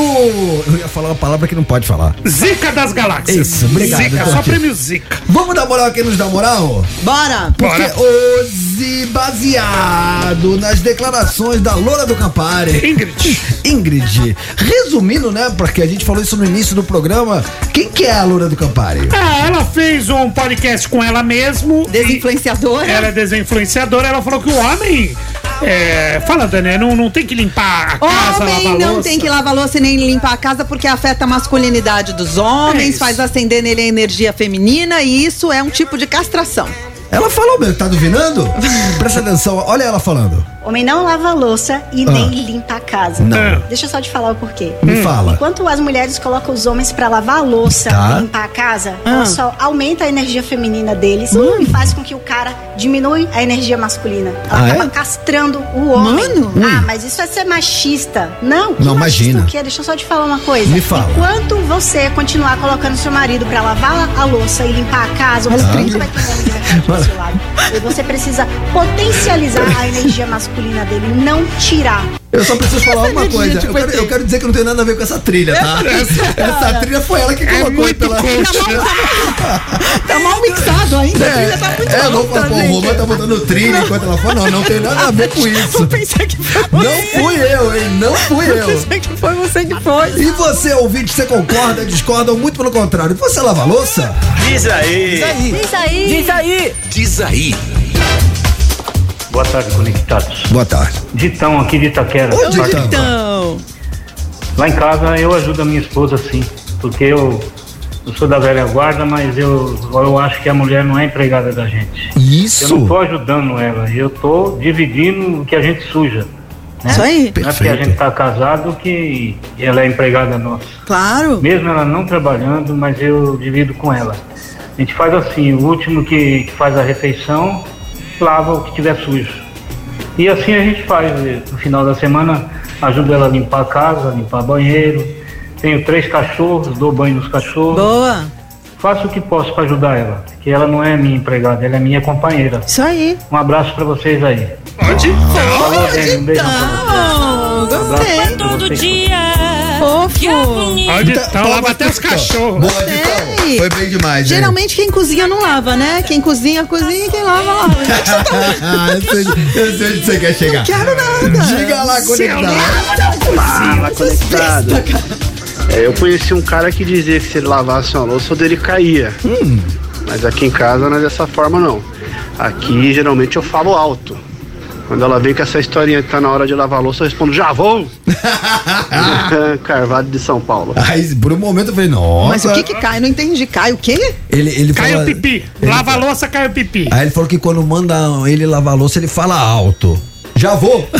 Eu ia falar uma palavra que não pode falar. Zica das galáxias. Isso, obrigado. Zica, só Tortinho. prêmio Zica. Vamos dar moral a quem nos dá moral? Bora! Porque Bora. hoje, baseado nas declarações da Loura do Campari. Ingrid. Ingrid. Resumindo, né, porque a gente falou isso no início do programa, quem que é a Loura do Campari? Ah, ela fez um podcast com ela mesmo. Desinfluenciadora. Ela é desinfluenciadora. Ela falou que o homem. É, fala, Dani, não, não tem que limpar a casa, Homem lavar não louça. tem que lavar louça e nem limpar a casa porque afeta a masculinidade dos homens, É faz acender nele a energia feminina e isso é um tipo de castração. Ela falou mesmo, tá duvidando? Presta atenção, olha ela falando. Homem não lava a louça e Ah. nem limpa a casa. Não. Deixa eu só te falar o porquê. Me fala. Enquanto as mulheres colocam os homens pra lavar a louça Tá. e limpar a casa, Ah. ela só aumenta a energia feminina deles Hum. e faz com que o cara diminui a energia masculina. Ela Ah, acaba é? castrando o homem. Mano. Ah, mas isso é ser machista. Não, que Não, machista imagina. o quê? Deixa eu só te falar uma coisa. Me fala. Enquanto você continuar colocando seu marido pra lavar a louça e limpar a casa, você nunca vai ter um homem <laughs> do seu lado. E você precisa potencializar a <laughs> energia masculina dele, não tirar. Eu só preciso falar uma coisa. tipo, Eu quero, ET. eu quero dizer que não tem nada a ver com essa trilha, tá? Essa trilha foi ela que É colocou muito pela. coach. Tá mal <laughs> mixado ainda, a trilha tá muito É, não, pô, o. Romã tá botando trilha enquanto ela fala. Não, não tem nada a ver com <laughs> isso. Pensei que foi Não fui eu, hein? Não fui eu. Pensei que foi você que foi. E você, ouvinte, você concorda, discorda ou muito pelo contrário? Você lava a louça? Diz aí. Diz aí. Diz aí. Diz aí. Boa tarde, conectados. Boa tarde. Ditão aqui de Itaquera. Ô, Ditão. Lá em casa eu ajudo a minha esposa sim, porque eu, eu sou da velha guarda, mas eu, eu acho que a mulher não é empregada da gente. Eu não Isso. tô ajudando ela, eu tô dividindo o que a gente suja. isso aí. Não é porque a gente tá casado que ela é empregada nossa. Claro. Mesmo ela não trabalhando, mas eu divido com ela. A gente faz assim, o último que, que faz a refeição, lava o que tiver sujo. E assim a gente faz. eh, No final da semana, ajudo ela a limpar a casa, limpar banheiro. Tenho três cachorros, dou banho nos cachorros. Boa. Faço o que posso para ajudar ela, que ela não é minha empregada, ela é minha companheira. Isso aí. Um abraço para vocês aí. Pode? Falou, Dani, um beijão pra vocês. Oh, gostei. Abraço pra vocês. Fofo. Então lava até os cachorros. Boa. Foi bem demais, hein? Geralmente quem cozinha não lava, né? Quem cozinha, cozinha e quem lava, lava. Ah, <laughs> eu sei, eu sei onde você quer chegar. Quero nada. Diga lá, conectado. Fala, conectado. É, eu conheci um cara que dizia que se ele lavasse uma louça, o dele caía. Mas aqui em casa não é dessa forma, não. Aqui, geralmente, eu falo alto. Quando ela vem com essa historinha que tá na hora de lavar a louça, eu respondo, já vou! <laughs> Carvalho de São Paulo. Aí, por um momento eu falei, nossa. Mas o que que cai? Eu não entendi. Cai o quê? Ele, ele Cai fala- o pipi. ele- Lava a louça, cai o pipi. Aí ele falou que quando manda ele lavar a louça, ele fala alto. Já vou. <laughs>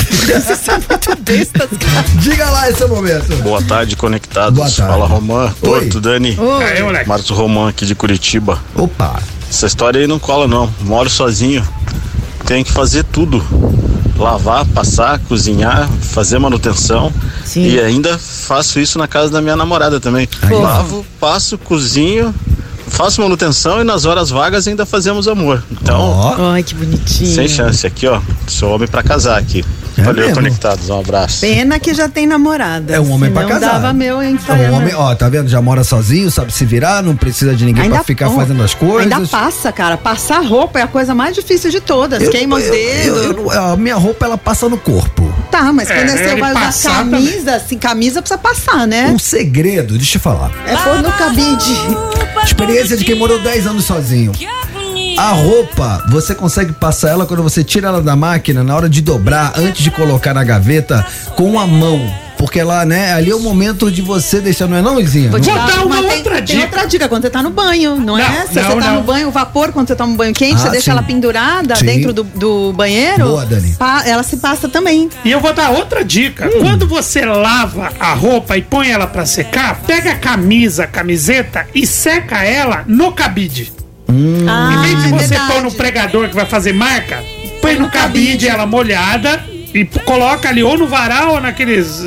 Diga lá esse momento. Boa tarde, conectados. Boa tarde. Fala, Romã, Oi. Torto, Dani. Marcos Romã aqui de Curitiba. Opa. Essa história aí não cola, não. Moro sozinho. Tenho que fazer tudo. Lavar, passar, cozinhar, fazer manutenção. Sim. E ainda faço isso na casa da minha namorada também. Lavo, passo, cozinho, faço manutenção e nas horas vagas ainda fazemos amor. Então, Ó. Ai, que bonitinho. sem chance aqui, ó. Sou homem pra casar aqui. É Valeu, mesmo? conectados. Um abraço. Pena que já tem namorada. É um homem pra casar. dava meu em É um homem, ó, tá vendo? Já mora sozinho, sabe se virar, não precisa de ninguém pra ficar oh, fazendo as coisas. Ainda passa, cara. Passar roupa é a coisa mais difícil de todas. Eu- Queima os dedos. eu- a minha roupa ela passa no corpo. Tá, mas quando É, você vai usar camisa, assim, camisa precisa passar, né? Um segredo, deixa eu falar. É pôr no cabide. Experiência de quem morou 10 anos sozinho. A roupa, você consegue passar ela quando você tira ela da máquina, na hora de dobrar, antes de colocar na gaveta, com a mão. porque lá, né, ali é o momento de você deixar, não é não, Luizinha? Vou te Vou dar uma tem- outra Tem dica. outra dica, quando você tá no banho, não, é? Não, Se não, você tá não. no banho, o vapor, quando você toma um banho quente, Ah, você deixa sim. ela pendurada Sim. dentro do, do banheiro. Boa, Dani. pa- ela se passa também. E eu vou dar outra dica. Hum. Quando você lava a roupa e põe ela pra secar, pega a camisa, a camiseta e seca ela no cabide. Hum. Ah, em vez de é você verdade. pôr no pregador que vai fazer marca, põe no cabide ela molhada e coloca ali ou no varal ou naqueles.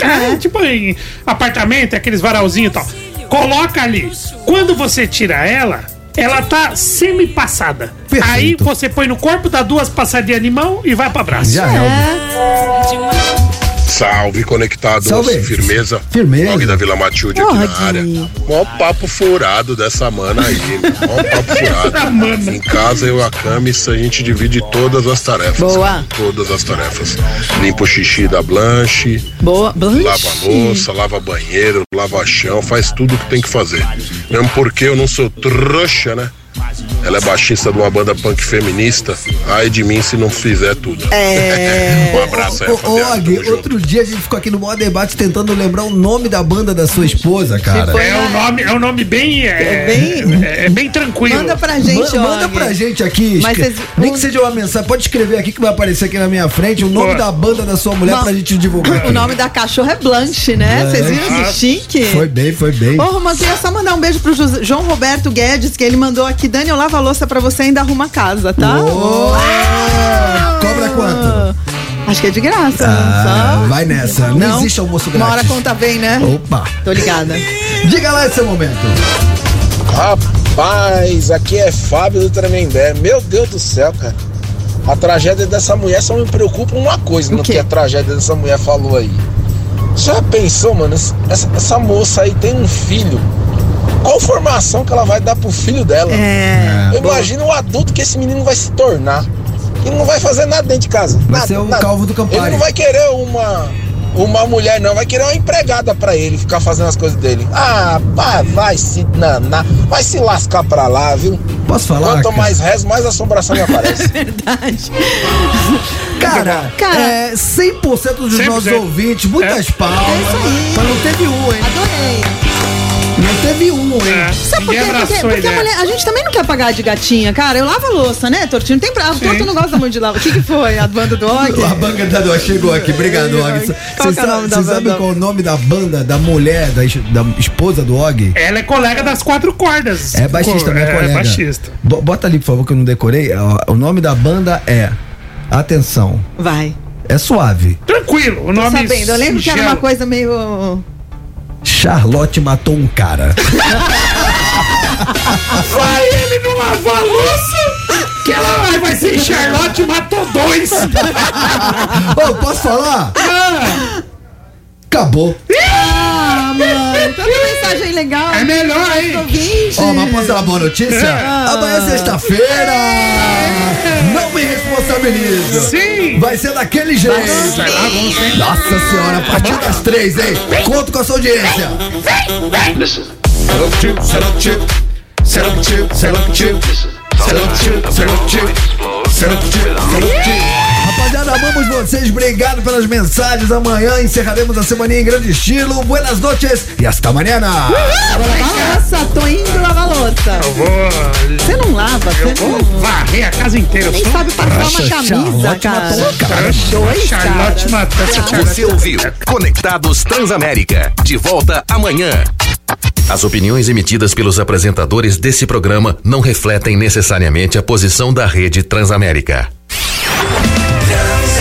É. Tipo em apartamento, aqueles varalzinhos e tal. Coloca ali. Quando você tira ela. Ela tá semi-passada. Aí você põe no corpo, dá duas passadinhas de mão e vai pra braço. Já é. Salve, conectados. Salve. Firmeza. Firmeza. Og da Vila Matilde aqui na área. Mó papo furado dessa mana aí. Mó papo furado. Em casa, eu e a Camis, a gente divide todas as tarefas. Boa. Todas as tarefas. Limpa o xixi da Blanche. Boa. Blanche. Lava a louça, lava banheiro, lava chão, faz tudo o que tem que fazer. Mesmo porque eu não sou trouxa, né? Ela é baixista de uma banda punk feminista. Ai de mim se não fizer tudo. É. <laughs> um abraço aí, Ô. Og, outro dia a gente ficou aqui no maior debate tentando lembrar o nome da banda da sua esposa, cara. É um nome, é um nome bem. É, bem- é bem tranquilo. Manda pra gente, Ma- manda Og. pra gente aqui. Mas Nem que seja uma mensagem. Pode escrever aqui que vai aparecer aqui na minha frente o nome Pô. da banda da sua mulher Não. pra gente divulgar. aqui. O nome da cachorra é Blanche, né? Vocês viram que Nossa. chique? Foi bem, foi bem. Ô, Romão, queria só mandar um beijo pro José- João Roberto Guedes, que ele mandou aqui. Dani, eu lavo a louça pra você e ainda arruma a casa, tá? Cobra quanto? Acho que é de graça. Ah, só. vai nessa. Não, existe almoço Uma hora a grátis. conta vem, né? Opa. Tô ligada. Diga lá esse momento. Rapaz, aqui é Fábio do Tremembé. Meu Deus do céu, cara. A tragédia dessa mulher só me preocupa uma coisa no que a tragédia dessa mulher falou aí. Já pensou, mano? Essa, essa moça aí tem um filho. Qual formação que ela vai dar pro filho dela? É. Eu imagino o adulto que esse menino vai se tornar. Ele não vai fazer nada dentro de casa. Vai nada, ser o nada. calvo do Campari. Ele não vai querer uma, uma mulher, não. Vai querer uma empregada pra ele ficar fazendo as coisas dele. Ah, pá, vai se nanar. Vai se lascar pra lá, viu? Posso falar? Quanto cara? mais rezo, mais assombração me aparece. <laughs> Verdade. Cara, Cara. é 100% dos 100%. nossos ouvintes, muitas É. palmas. Mas não teve um, hein? Adorei. Não teve um, hein? É, Sabe por quê? Porque, porque a, mulher, a gente também não quer pagar de gatinha, cara. Eu lavo a louça, né, Tortinho? Não tem pra. A Torto não gosta muito de lavar. O que, que foi? A banda do Og? A banda da Dó chegou aqui, obrigado, Og. Você é da sabe, sabe qual é o nome da banda da mulher, da, da esposa do Og? Ela é colega das quatro cordas. É baixista, minha é, colega. É baixista. Bo- Bota ali, por favor, que eu não decorei. O nome da banda é. Atenção. Vai. É suave. Tranquilo, o Tô nome sabendo. Eu lembro que era uma coisa meio. Charlotte matou um cara. Vai ele não lavar a louça, que ela vai, vai ser Charlotte matou dois. Ô, posso falar? Ah, Acabou. Ah, mano. Tanta mensagem legal. é melhor, hein? Ó, mas posso dar uma boa notícia? Ah. Amanhã é sexta-feira. Não me responsabilizo. Sim. Vai ser daquele jeito. Vai lá, vamos, hein? Nossa senhora, a partir das três, hein? Conto com a sua audiência. Selective, selective, selective, selective, selective, selective, selective, selective. Rapaziada, amamos vocês, obrigado pelas mensagens. Amanhã encerraremos a semana em grande estilo. Buenas noches e hasta amanhã. Nossa, tô indo lavar louça. Eu vou. Você não lava, Eu você vou não. varrer a casa inteira. Nem sabe passar uma camisa, cara. cara. Dois Charlotte matou. Você ouviu Conectados Transamérica. De volta amanhã. As opiniões emitidas pelos apresentadores desse programa não refletem necessariamente a posição da rede Transamérica. questions